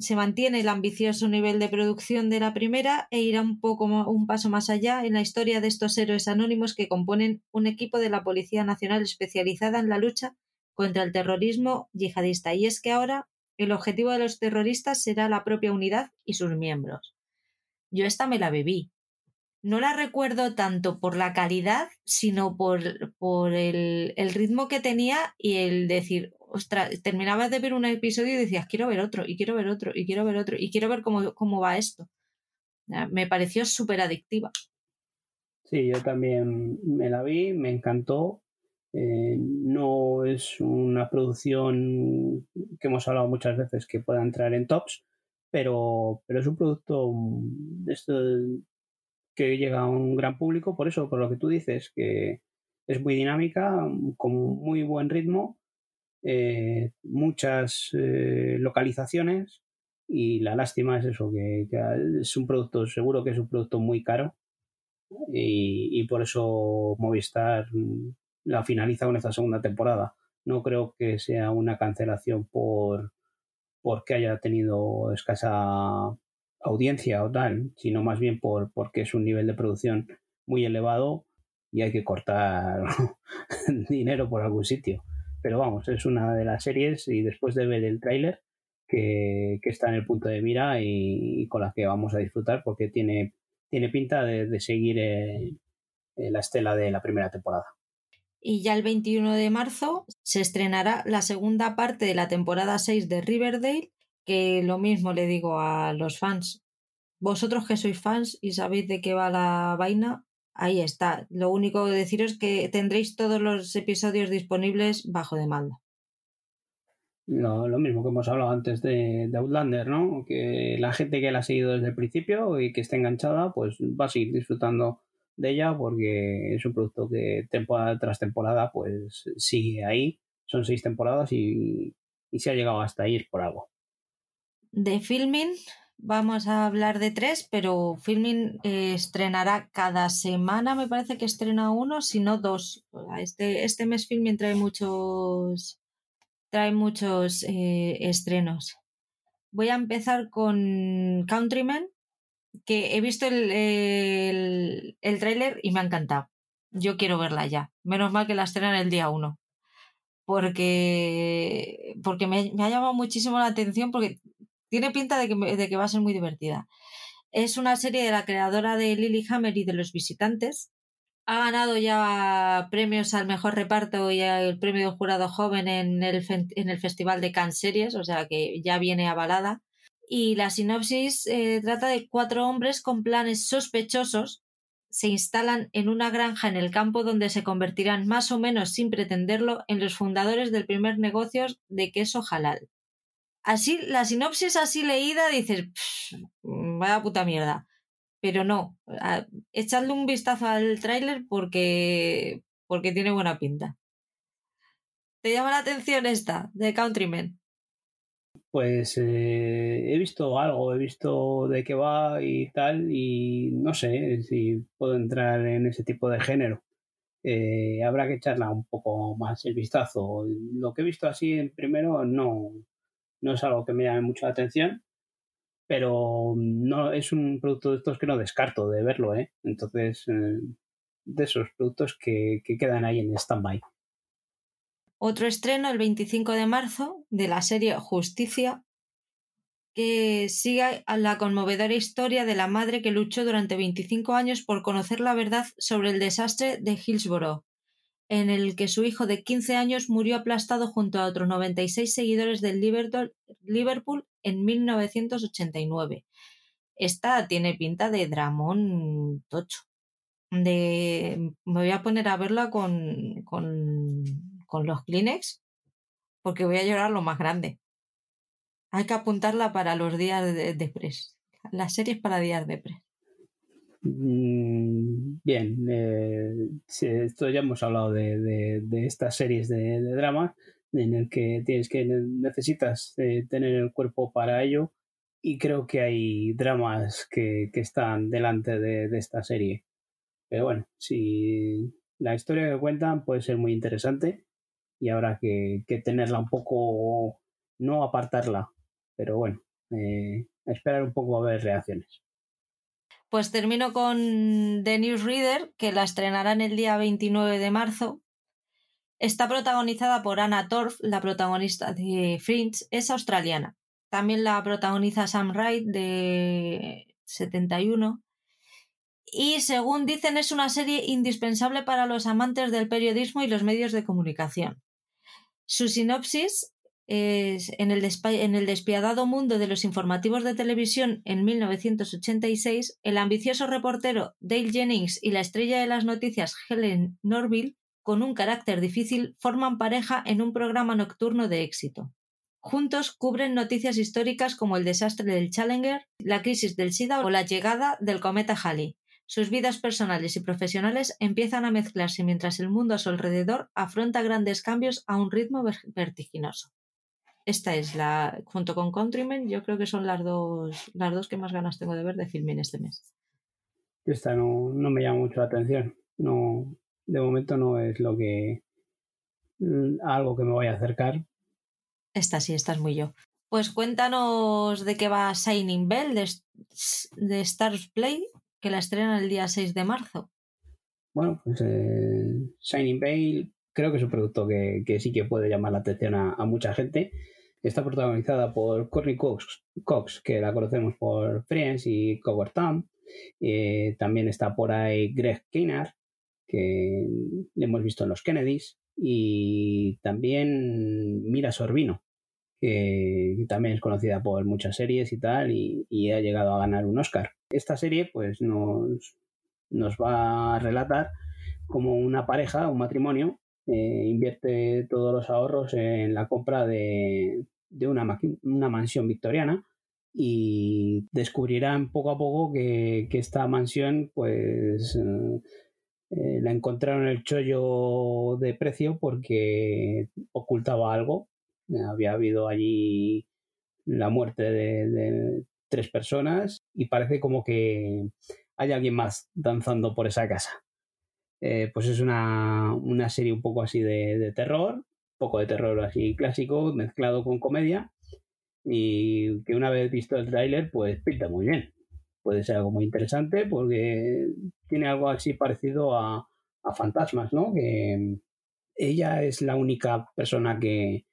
se mantiene el ambicioso nivel de producción de la primera e irá un poco un paso más allá en la historia de estos héroes anónimos que componen un equipo de la Policía Nacional especializada en la lucha contra el terrorismo yihadista. Y es que ahora el objetivo de los terroristas será la propia unidad y sus miembros. Yo esta me la bebí. No la recuerdo tanto por la calidad, sino por, por el, el ritmo que tenía y el decir, ostras, terminabas de ver un episodio y decías, quiero ver otro, y quiero ver otro, y quiero ver otro, y quiero ver cómo, cómo va esto. Me pareció súper adictiva. Sí, yo también me la vi, me encantó. Eh, no es una producción que hemos hablado muchas veces que pueda entrar en tops, pero, pero es un producto que llega a un gran público, por eso, por lo que tú dices, que es muy dinámica, con muy buen ritmo eh, muchas eh, localizaciones y la lástima es eso, que, es un producto, seguro que es un producto muy caro y, por eso Movistar la finaliza con esta segunda temporada. No creo que sea una cancelación por porque haya tenido escasa audiencia o tal, sino más bien por porque es un nivel de producción muy elevado y hay que cortar dinero por algún sitio. Pero vamos, es una de las series y después de ver el tráiler que, está en el punto de mira y, con la que vamos a disfrutar porque tiene, tiene pinta de, seguir eh, eh, la estela de la primera temporada. Y ya el 21 de marzo se estrenará la segunda parte de la temporada 6 de Riverdale, que lo mismo le digo a los fans. Vosotros que sois fans y sabéis de qué va la vaina, Ahí está. Lo único que deciros es que tendréis todos los episodios disponibles bajo demanda. Lo, lo mismo que hemos hablado antes de, Outlander, ¿no? Que la gente que la ha seguido desde el principio y que esté enganchada, pues va a seguir disfrutando de ella porque es un producto que temporada tras temporada pues sigue ahí. Son seis temporadas y, y se ha llegado hasta ir por algo. De filming, vamos a hablar de tres, pero Filming eh, estrenará cada semana, me parece que estrena uno, si no dos. Este, este mes Filming trae muchos, trae muchos eh, estrenos. Voy a empezar con Countryman, que he visto el, el, el tráiler y me ha encantado. Yo quiero verla ya. Menos mal que la estrenan el día uno porque, porque me, me, ha llamado muchísimo la atención porque tiene pinta de que, de que va a ser muy divertida. Es una serie de la creadora de Lilyhammer y de los visitantes. Ha ganado ya premios al mejor reparto y el premio jurado joven en el, en el Festival de Cannes Series, o sea que ya viene avalada. Y la sinopsis eh, trata de cuatro hombres con planes sospechosos se instalan en una granja en el campo donde se convertirán más o menos sin pretenderlo en los fundadores del primer negocio de queso halal. Así, la sinopsis así leída dices, vaya puta mierda. Pero no, echadle un vistazo al tráiler porque, porque tiene buena pinta. ¿Te llama la atención esta de Countrymen? Pues eh, he visto algo, he visto de qué va y tal, y no sé si puedo entrar en ese tipo de género. Eh, habrá que echarla un poco más el vistazo. Lo que he visto así en primero no, no es algo que me llame mucho la atención, pero no es un producto de estos que no descarto de verlo, ¿eh? Entonces, eh, de esos productos que, que quedan ahí en stand-by. Otro estreno el 25 de marzo de la serie Justicia, que sigue la conmovedora historia de la madre que luchó durante 25 años por conocer la verdad sobre el desastre de Hillsborough, en el que su hijo de 15 años murió aplastado junto a otros 96 seguidores del Liverpool en 1989. Esta tiene pinta de dramón tocho. Me voy a poner a verla con, con, con los Kleenex porque voy a llorar lo más grande. Hay que apuntarla para los días de, de pres. Las series para días de pres. Mm, bien, eh, esto ya hemos hablado de, estas series de, drama en el que tienes que necesitas eh, tener el cuerpo para ello y creo que hay dramas que, están delante de, esta serie. Pero bueno, si la historia que cuentan puede ser muy interesante y habrá que, tenerla un poco no apartarla, pero bueno, eh, esperar un poco a ver reacciones. Pues termino con The Newsreader, que la estrenarán el día 29 de marzo. Está protagonizada por Anna Torf, la protagonista de Fringe, es australiana. También la protagoniza Sam Wright de 71. Y según dicen es una serie indispensable para los amantes del periodismo y los medios de comunicación. Su sinopsis en el, en el despiadado mundo de los informativos de televisión en 1986, el ambicioso reportero Dale Jennings y la estrella de las noticias Helen Norville, con un carácter difícil, forman pareja en un programa nocturno de éxito. Juntos cubren noticias históricas como el desastre del Challenger, la crisis del SIDA o la llegada del cometa Halley. Sus vidas personales y profesionales empiezan a mezclarse mientras el mundo a su alrededor afronta grandes cambios a un ritmo vertiginoso. Esta es la, junto con Countrymen, yo creo que son las dos, las dos que más ganas tengo de ver de filming este mes. Esta no, no me llama mucho la atención. No, de momento no es lo que mm, algo que me voy a acercar, esta sí, esta es muy yo. Pues cuéntanos de qué va Shining Bell de, de Stars Play, que la estrena el día 6 de marzo. Bueno, pues eh, Shining Bell creo que es un producto que, sí que puede llamar la atención a, mucha gente. Está protagonizada por Courtney Cox, Cox, que la conocemos por Friends y Cover Town. Eh, también está por ahí Greg Keener, que le hemos visto en los Kennedys. Y también Mira Sorbino, que también es conocida por muchas series y tal, y, ha llegado a ganar un Oscar. Esta serie, pues, nos, nos va a relatar como una pareja, un matrimonio, eh, invierte todos los ahorros en la compra de, una, una, mansión victoriana y descubrirán poco a poco que, esta mansión, pues, eh, eh, la encontraron el chollo de precio porque ocultaba algo había habido allí la muerte de, tres personas y parece como que hay alguien más danzando por esa casa. Eh, pues es una, serie un poco así de, terror, un poco de terror así clásico, mezclado con comedia, y que una vez visto el tráiler, pues pinta muy bien. Puede ser algo muy interesante porque tiene algo así parecido a, a Fantasmas, ¿no? Que ella es la única persona que,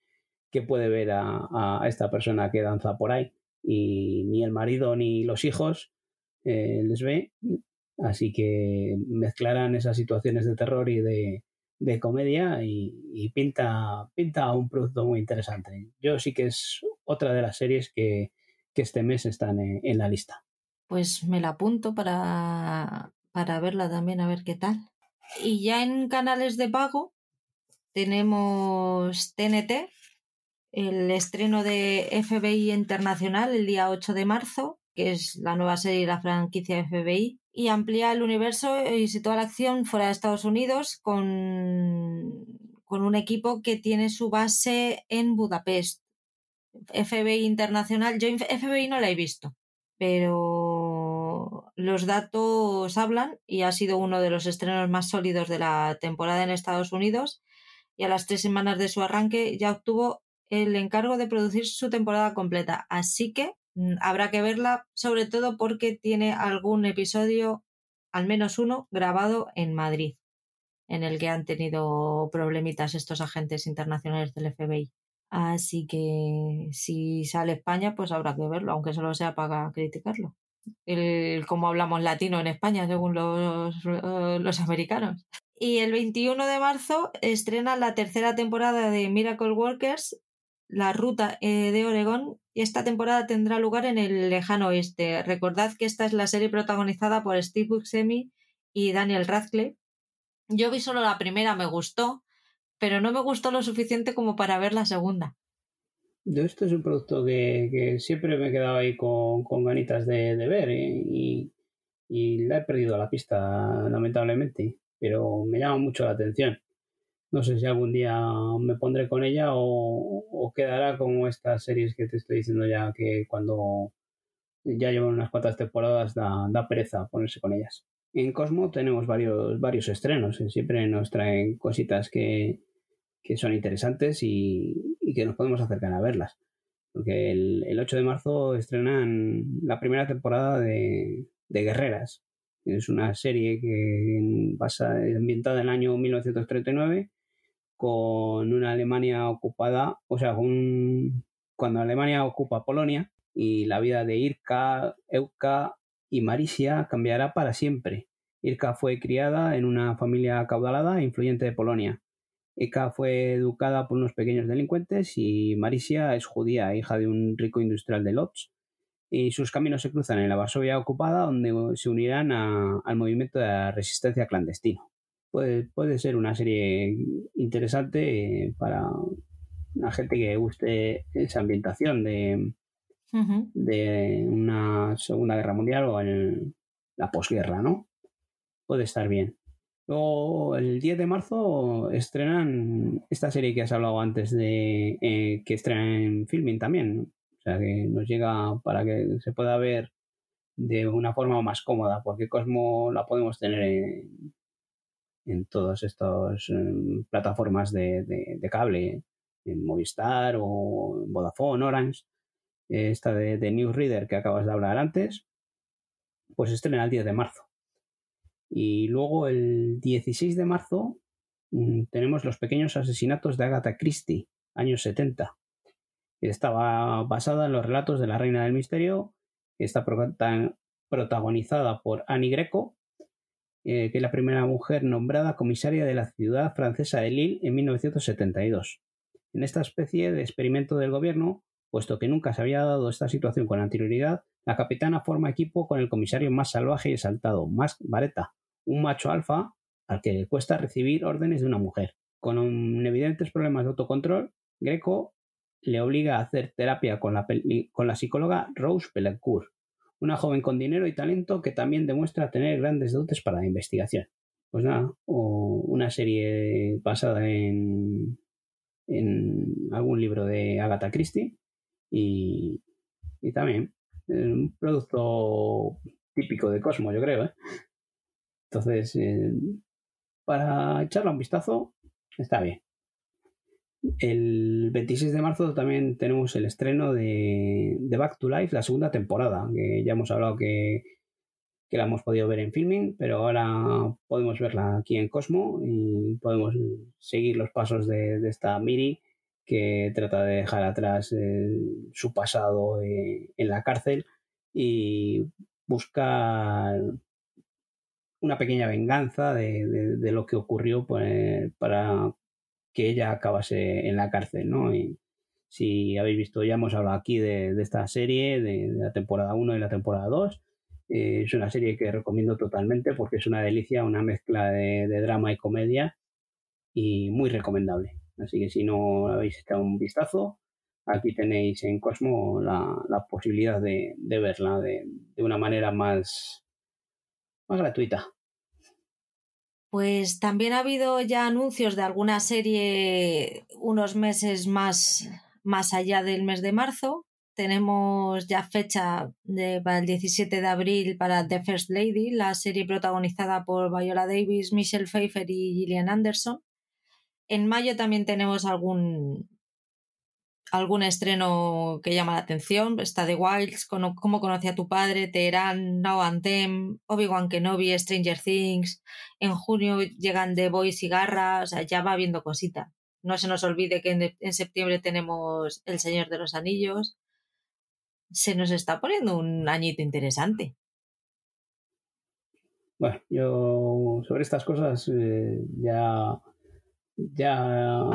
que puede ver a, esta persona que danza por ahí y ni el marido ni los hijos eh, les ve. Así que mezclarán esas situaciones de terror y de, comedia y, pinta, pinta un producto muy interesante. Yo sí que es otra de las series que, este mes están en, la lista. Pues me la apunto para, para verla también, a ver qué tal. Y ya en canales de pago tenemos TNT, el estreno de FBI Internacional el día 8 de marzo, que es la nueva serie de la franquicia FBI, y amplía el universo y sitúa la acción fuera de Estados Unidos con, con un equipo que tiene su base en Budapest. FBI Internacional, yo FBI no la he visto, pero los datos hablan y ha sido uno de los estrenos más sólidos de la temporada en Estados Unidos y a las tres semanas de su arranque ya obtuvo el encargo de producir su temporada completa. Así que habrá que verla, sobre todo porque tiene algún episodio, al menos uno, grabado en Madrid, en el que han tenido problemitas estos agentes internacionales del FBI. Así que si sale España, pues habrá que verlo, aunque solo sea para criticarlo. El cómo hablamos latino en España, según los, eh, los americanos. Y el 21 de marzo estrena la tercera temporada de Miracle Workers la ruta eh, de Oregón esta temporada tendrá lugar en el lejano oeste. Recordad que esta es la serie protagonizada por Steve Buscemi y Daniel Radcliffe. Yo vi solo la primera, me gustó, pero no me gustó lo suficiente como para ver la segunda. Yo esto es un producto que, siempre me he quedado ahí con, ganitas de, ver ¿eh? y, y la he perdido la pista, lamentablemente, pero me llama mucho la atención. No sé si algún día me pondré con ella o, quedará como estas series que te estoy diciendo ya que cuando ya llevan unas cuantas temporadas da, pereza ponerse con ellas. En Cosmo tenemos varios, varios estrenos, siempre nos traen cositas que, son interesantes y, que nos podemos acercar a verlas. Porque el, el 8 de marzo estrenan la primera temporada de, de Guerreras. Es una serie que pasa ambientada en el año 1939 con una Alemania ocupada, o sea, cuando Alemania ocupa Polonia y la vida de Irka, Euka y Marisia cambiará para siempre. Irka fue criada en una familia acaudalada e influyente de Polonia. Eka fue educada por unos pequeños delincuentes y Marisia es judía, hija de un rico industrial de Lodz. Y sus caminos se cruzan en la Varsovia ocupada, donde se unirán al movimiento de la resistencia clandestino. Puede, puede ser una serie interesante eh, para la gente que guste esa ambientación de, de una Segunda Guerra Mundial o en la posguerra, ¿no? Puede estar bien. Luego, el 10 de marzo estrenan esta serie que has hablado antes de eh, que estrenan en filming también. O sea, que nos llega para que se pueda ver de una forma más cómoda, porque Cosmo la podemos tener en, en todas estas em, plataformas de, cable, en Movistar o Vodafone, Orange. Esta de, de Newsreader que acabas de hablar antes, pues estrena el 10 de marzo. Y luego el 16 de marzo mm, tenemos Los pequeños asesinatos de Agatha Christie, años 70. Estaba basada en los relatos de la Reina del Misterio. Está protagonizada por Annie Greco, eh, que es la primera mujer nombrada comisaria de la ciudad francesa de Lille en 1972. En esta especie de experimento del gobierno, puesto que nunca se había dado esta situación con anterioridad, la capitana forma equipo con el comisario más salvaje y exaltado, Max Vareta, un macho alfa al que le cuesta recibir órdenes de una mujer. Con evidentes problemas de autocontrol, Greco le obliga a hacer terapia con la, psicóloga Rose Belencourt, una joven con dinero y talento que también demuestra tener grandes dotes para la investigación. Pues nada, una serie basada en, en algún libro de Agatha Christie y, y también un producto típico de Cosmo, yo creo. ¿eh? Entonces, eh, para echarle un vistazo, está bien. El 26 de marzo también tenemos el estreno de, Back to Life, la segunda temporada, que ya hemos hablado que, la hemos podido ver en filming, pero ahora podemos verla aquí en Cosmo y podemos seguir los pasos de, esta Miri que trata de dejar atrás eh, su pasado eh, en la cárcel y buscar una pequeña venganza de, lo que ocurrió pues, para que ella acabase en la cárcel, ¿no? Y si habéis visto, ya hemos hablado aquí de, esta serie, de, la temporada 1 y la temporada 2. Eh, es una serie que recomiendo totalmente porque es una delicia, una mezcla de, drama y comedia y muy recomendable. Así que si no habéis echado un vistazo, aquí tenéis en Cosmo la, posibilidad de, verla de, una manera más, más gratuita. Pues también ha habido ya anuncios de alguna serie unos meses más, más allá del mes de marzo. Tenemos ya fecha para el 17 de abril para The First Lady, la serie protagonizada por Viola Davis, Michelle Pfeiffer y Gillian Anderson. En mayo también tenemos algún, algún estreno que llama la atención. Está The Wilds, Cómo conocí a tu padre, Teherán, Now and Them, Obi-Wan Kenobi, Stranger Things. En junio llegan The Boys y Garra, o sea, ya va viendo cosita. No se nos olvide que en, septiembre tenemos El Señor de los Anillos. Se nos está poniendo un añito interesante. Bueno, yo sobre estas cosas eh, ya, ya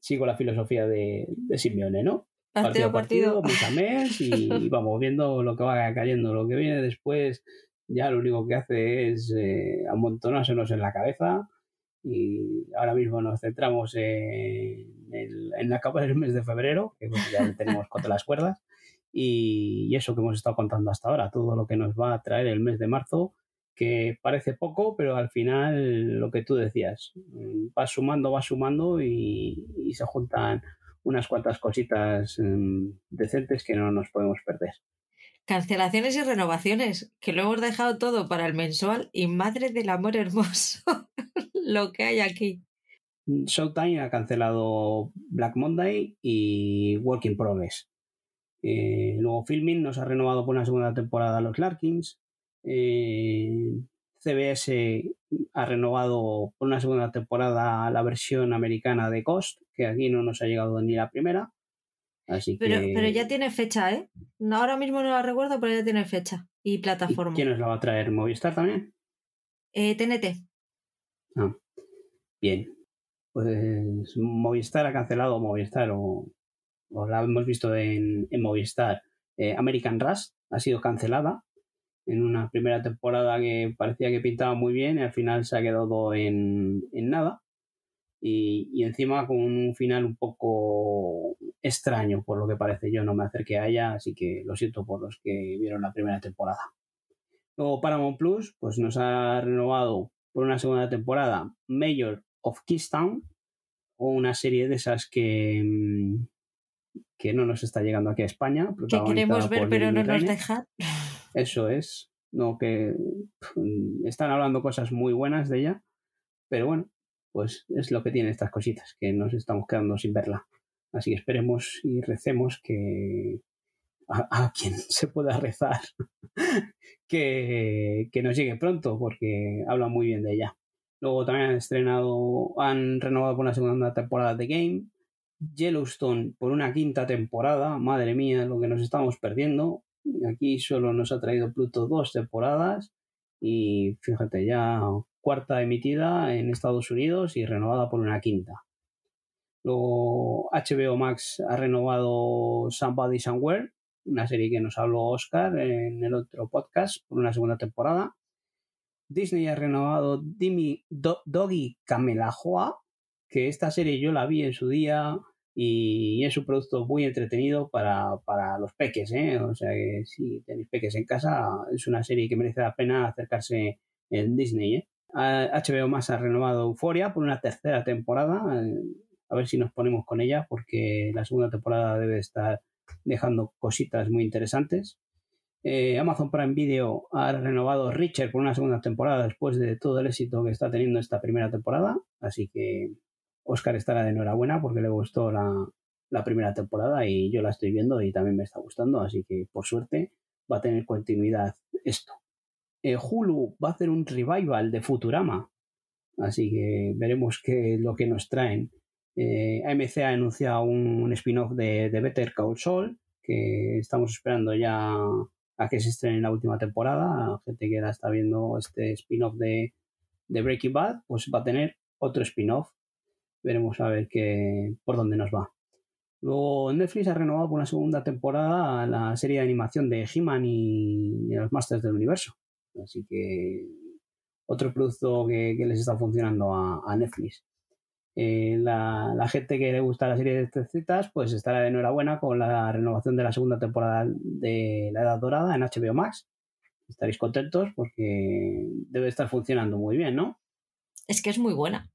sigo la filosofía de, de Simeone, ¿no? Partido a partido, mes y, vamos viendo lo que va cayendo. Lo que viene después ya lo único que hace es eh, amontonárselos en la cabeza y ahora mismo nos centramos en, el, en capa del mes de febrero, que ya tenemos contra las cuerdas, y, y, eso que hemos estado contando hasta ahora, todo lo que nos va a traer el mes de marzo que parece poco, pero al final lo que tú decías, va sumando, va sumando y, se juntan unas cuantas cositas em, decentes que no nos podemos perder. Cancelaciones y renovaciones, que lo hemos dejado todo para el mensual y madre del amor hermoso, lo que hay aquí. Showtime ha cancelado Black Monday y Working Progress. Eh, luego Filming nos ha renovado por una segunda temporada los Larkins. Eh, CBS ha renovado por una segunda temporada la versión americana de Cost, que aquí no nos ha llegado ni la primera. Así Pero, que... pero ya tiene fecha, ¿eh? Ahora mismo no la recuerdo, pero ya tiene fecha y ¿Y plataforma. ¿Quién nos la va a traer? ¿Movistar también? Eh, TNT. Ah, bien. Pues Movistar ha cancelado Movistar o, o la hemos visto en, en Movistar. Eh, American Rust ha sido cancelada en una primera temporada que parecía que pintaba muy bien y al final se ha quedado en, en nada. Y, y encima con un final un poco extraño, por lo que parece. Yo no me acerqué a ella, así que lo siento por los que vieron la primera temporada. Luego Paramount Plus pues nos ha renovado por una segunda temporada Mayor of Keystone, o una serie de esas que, mm, que no nos está llegando aquí a España. Que queremos ver, pero no nos dejan. Eso es. No, que pf, están hablando cosas muy buenas de ella, pero bueno, pues es lo que tiene estas cositas, que nos estamos quedando sin verla. Así que esperemos y recemos que a, a quien se pueda rezar que, que nos llegue pronto, porque habla muy bien de ella. Luego también han estrenado, han renovado por una segunda temporada de Game, Yellowstone por una quinta temporada, madre mía, lo que nos estamos perdiendo. Aquí solo nos ha traído Pluto dos temporadas y fíjate, ya cuarta emitida en Estados Unidos y renovada por una quinta. Luego HBO Max ha renovado Somebody Somewhere, una serie que nos habló Oscar en el otro podcast por una segunda temporada. Disney ha renovado Dimi, Do- Doggy Camelajoa, que esta serie yo la vi en su día y es un producto muy entretenido para, para los peques, ¿eh? O sea que si tenéis peques en casa, es una serie que merece la pena acercarse en Disney, ¿eh? HBO Max ha renovado Euforia por una tercera temporada. eh, A ver si nos ponemos con ella, porque la segunda temporada debe estar dejando cositas muy interesantes. Eh, Amazon Prime Video ha renovado Richard por una segunda temporada después de todo el éxito que está teniendo esta primera temporada. Así que Oscar estará de enhorabuena porque le gustó la, la primera temporada y yo la estoy viendo y también me está gustando. Así que por suerte va a tener continuidad esto. Eh, Hulu va a hacer un revival de Futurama. Así que veremos qué lo que nos traen. Eh, AMC ha anunciado un, spin-off de, Better Call Saul que estamos esperando ya a que se estrene la última temporada. Gente que la está viendo este spin-off de, de Breaking Bad, pues va a tener otro spin-off. Veremos a ver qué, por dónde nos va. Luego Netflix ha renovado por una segunda temporada la serie de animación de He-Man y, y los Masters del Universo. Así que otro producto que, les está funcionando a, Netflix. Eh, la, la gente que le gusta la serie de Tecitas, pues estará de enhorabuena con la renovación de la segunda temporada de La Edad Dorada en HBO Max. Estaréis contentos porque debe estar funcionando muy bien, ¿no? Es que es muy buena.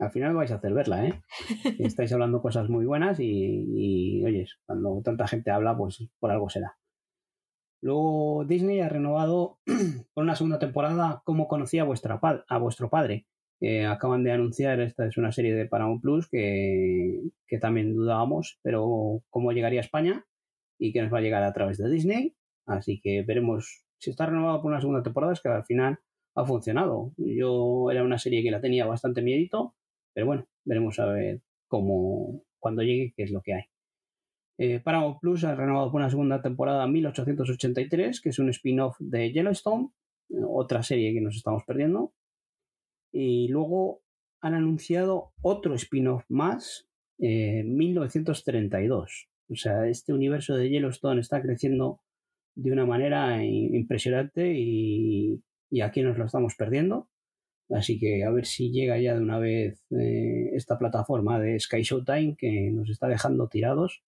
Al final vais a hacer verla, ¿eh? Estáis hablando cosas muy buenas y, y, oyes, cuando tanta gente habla, pues por algo será. Luego Disney ha renovado por una segunda temporada Cómo conocía a, vuestra a vuestro padre. Eh, acaban de anunciar, esta es una serie de Paramount Plus que, que también dudábamos, pero cómo llegaría a España y que nos va a llegar a través de Disney. Así que veremos si está renovado por una segunda temporada, es que al final ha funcionado. Yo era una serie que la tenía bastante miedito, pero bueno, veremos a ver cómo, cuando llegue, qué es lo que hay. Eh, Paramount Plus ha renovado por una segunda temporada 1883, que es un spin-off de Yellowstone, eh, otra serie que nos estamos perdiendo. Y luego han anunciado otro spin-off más, eh, 1932. O sea, este universo de Yellowstone está creciendo de una manera impresionante y aquí nos lo estamos perdiendo. Así que a ver si llega ya de una vez eh, esta plataforma de Sky Showtime que nos está dejando tirados.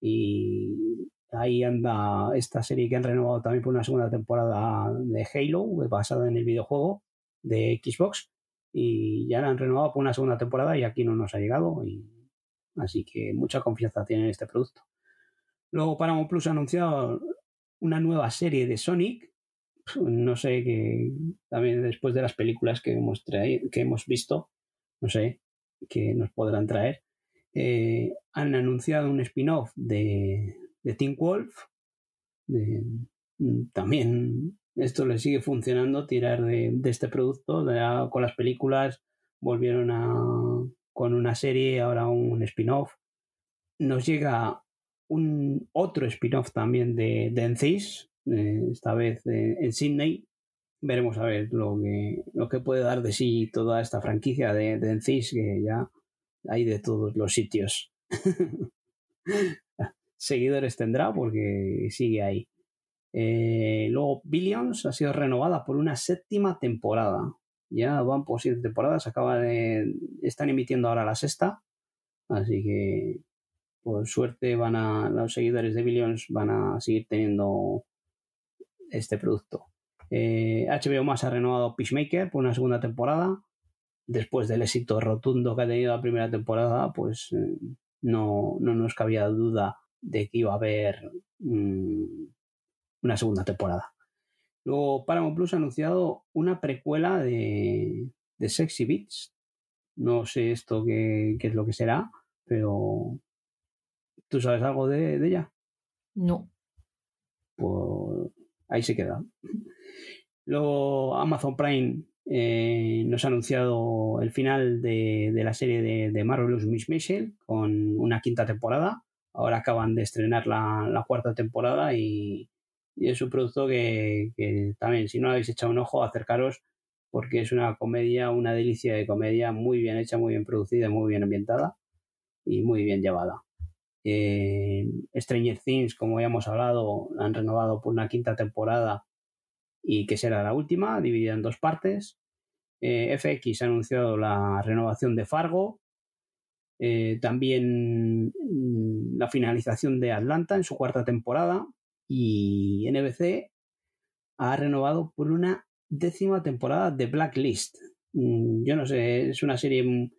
Y ahí anda esta serie que han renovado también por una segunda temporada de Halo, basada en el videojuego de Xbox. Y ya la han renovado por una segunda temporada y aquí no nos ha llegado. Y, así que mucha confianza tiene en este producto. Luego Paramount Plus ha anunciado una nueva serie de Sonic. No sé que también después de las películas que hemos, que hemos visto, no sé qué nos podrán traer. Eh, han anunciado un spin-off de, de Teen Wolf. Mm, también esto le sigue funcionando, tirar de, este producto. con las películas volvieron a, con una serie, ahora un spin-off. Nos llega un otro spin-off también de, de Encis, eh, esta vez en Sydney. Veremos a ver lo que, lo que puede dar de sí toda esta franquicia de, de que ya hay de todos los sitios. Seguidores tendrá porque sigue ahí. Eh, luego Billions ha sido renovada por una séptima temporada. Ya van por siete temporadas, acaba de. están emitiendo ahora la sexta. Así que por suerte van a. los seguidores de Billions van a seguir teniendo este producto. HBO eh, más ha renovado Peacemaker por una segunda temporada. Después del éxito rotundo que ha tenido la primera temporada, pues eh, no, no nos cabía duda de que iba a haber mm, una segunda temporada. Luego Paramount Plus ha anunciado una precuela de, de Sexy Beats. No sé esto qué, es lo que será, pero ¿tú sabes algo de, ella? No. Pues ahí se queda. Luego Amazon Prime eh, nos ha anunciado el final de, la serie de, de Marvelous Miss con una quinta temporada. Ahora acaban de estrenar la cuarta temporada y, y es un producto que, también, si no habéis echado un ojo, acercaros porque es una comedia, una delicia de comedia muy bien hecha, muy bien producida, muy bien ambientada y muy bien llevada. Eh, Stranger Things, como ya hemos hablado, han renovado por una quinta temporada y que será la última, dividida en dos partes. Eh, FX ha anunciado la renovación de Fargo, eh, también mm, la finalización de Atlanta en su cuarta temporada y NBC ha renovado por una décima temporada de Blacklist. Mm, yo no sé, es una serie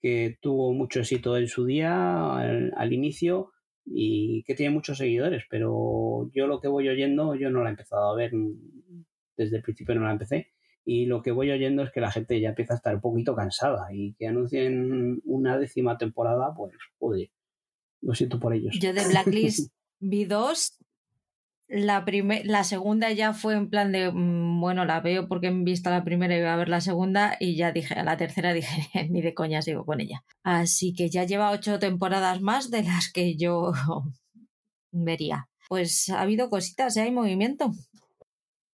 que tuvo mucho éxito en su día, al, inicio, y que tiene muchos seguidores, pero yo lo que voy oyendo, yo no la he empezado a ver, mm, desde el principio no la empecé, y lo que voy oyendo es que la gente ya empieza a estar un poquito cansada y que anuncien una décima temporada, pues joder, lo siento por ellos. Yo de Blacklist vi dos la, la segunda ya fue en plan de, mm, bueno, la veo porque he visto la primera y voy a ver la segunda y ya dije, a la tercera dije, ni de coña sigo con ella. Así que ya lleva ocho temporadas más de las que yo vería. Pues ha habido cositas, ¿eh? hay movimiento.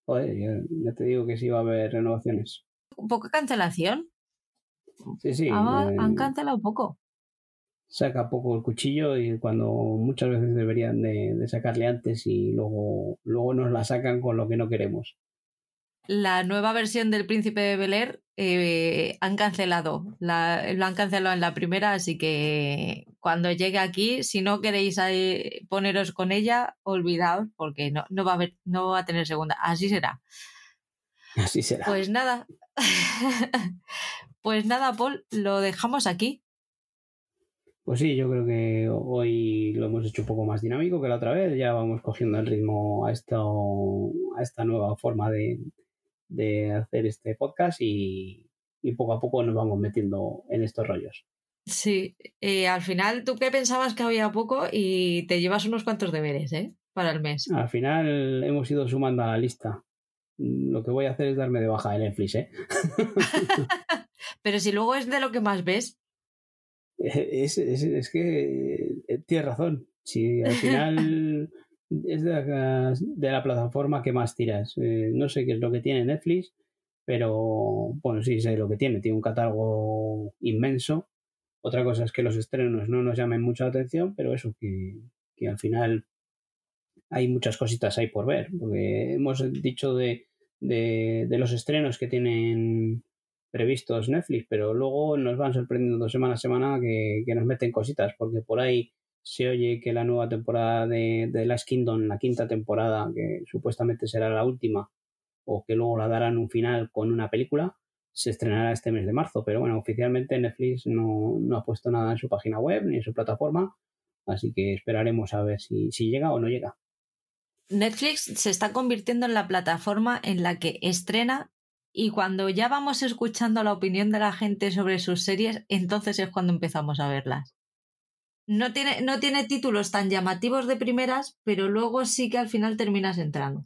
Joder, ya, te digo que sí va a haber renovaciones. Poca cancelación. Sí, sí. Han cancelado poco saca poco el cuchillo y cuando muchas veces deberían de, sacarle antes y luego, luego nos la sacan con lo que no queremos. La nueva versión del Príncipe de Bel Air eh, han cancelado, la, lo han cancelado en la primera, así que cuando llegue aquí, si no queréis poneros con ella, olvidaos porque no, no, va a haber, no va a tener segunda. Así será. Así será. Pues nada. pues nada, Paul, lo dejamos aquí. Pues sí, yo creo que hoy lo hemos hecho un poco más dinámico que la otra vez. Ya vamos cogiendo el ritmo a, esto, a esta nueva forma de, hacer este podcast y, poco a poco nos vamos metiendo en estos rollos. Sí, eh, al final tú que pensabas que había poco y te llevas unos cuantos deberes, ¿eh? Para el mes. Al final hemos ido sumando a la lista. Lo que voy a hacer es darme de baja de Netflix, ¿eh? Pero si luego es de lo que más ves. Es, es, es que eh, tienes razón. Si al final es de la, de la, plataforma que más tiras. Eh, no sé qué es lo que tiene Netflix, pero bueno, sí sé lo que tiene. Tiene un catálogo inmenso. Otra cosa es que los estrenos no nos llamen mucha atención, pero eso, que, que al final hay muchas cositas ahí por ver. Porque hemos dicho de, de, de los estrenos que tienen previstos Netflix, pero luego nos van sorprendiendo semana a semana que, nos meten cositas, porque por ahí se oye que la nueva temporada de, de Last Kingdom, la quinta temporada, que supuestamente será la última, o que luego la darán un final con una película, se estrenará este mes de marzo. Pero bueno, oficialmente Netflix no, no ha puesto nada en su página web ni en su plataforma, así que esperaremos a ver si, si llega o no llega. Netflix se está convirtiendo en la plataforma en la que estrena y cuando ya vamos escuchando la opinión de la gente sobre sus series, entonces es cuando empezamos a verlas. no tiene, no tiene títulos tan llamativos de primeras, pero luego sí que al final terminas entrando.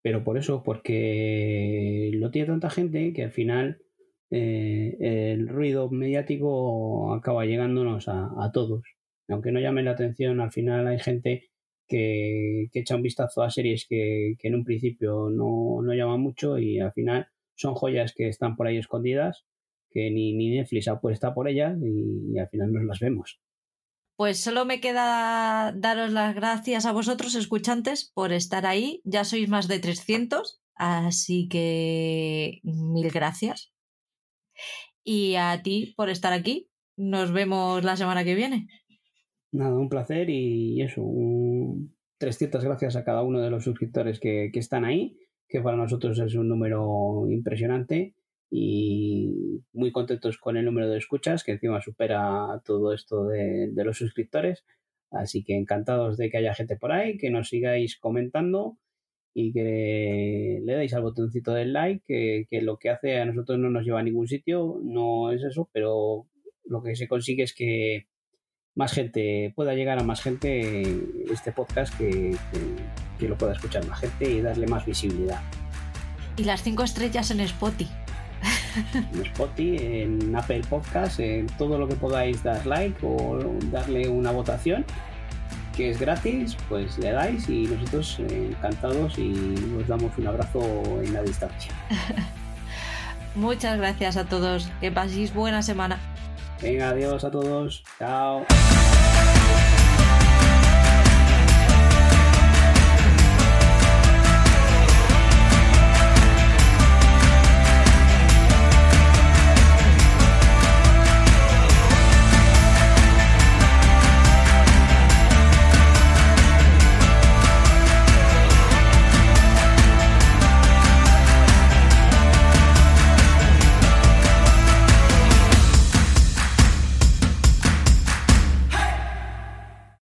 Pero por eso, porque lo tiene tanta gente que al final eh, el ruido mediático acaba llegándonos a, todos. Aunque no llame la atención, al final hay gente que, echa un vistazo a series que, en un principio no, no llaman mucho y al final son joyas que están por ahí escondidas, que ni, ni Netflix apuesta por ellas y, al final nos las vemos. Pues solo me queda daros las gracias a vosotros, escuchantes, por estar ahí. Ya sois más de 300, así que mil gracias. Y a ti por estar aquí. Nos vemos la semana que viene. Nada, un placer y eso, 300 gracias a cada uno de los suscriptores que, que están ahí, que para nosotros es un número impresionante y muy contentos con el número de escuchas, que encima supera todo esto de, los suscriptores. Así que encantados de que haya gente por ahí, que nos sigáis comentando y que le deis al botoncito del like, que, lo que hace a nosotros no nos lleva a ningún sitio, no es eso, pero lo que se consigue es que más gente pueda llegar a más gente este podcast, que, que lo pueda escuchar más gente y darle más visibilidad. Y las cinco estrellas en Spotify en Spotify, en Apple Podcast, en todo lo que podáis dar like o darle una votación, que es gratis, pues le dais y nosotros encantados y os damos un abrazo en la distancia. Muchas gracias a todos, que paséis buena semana. Venga, adiós a todos. Chao.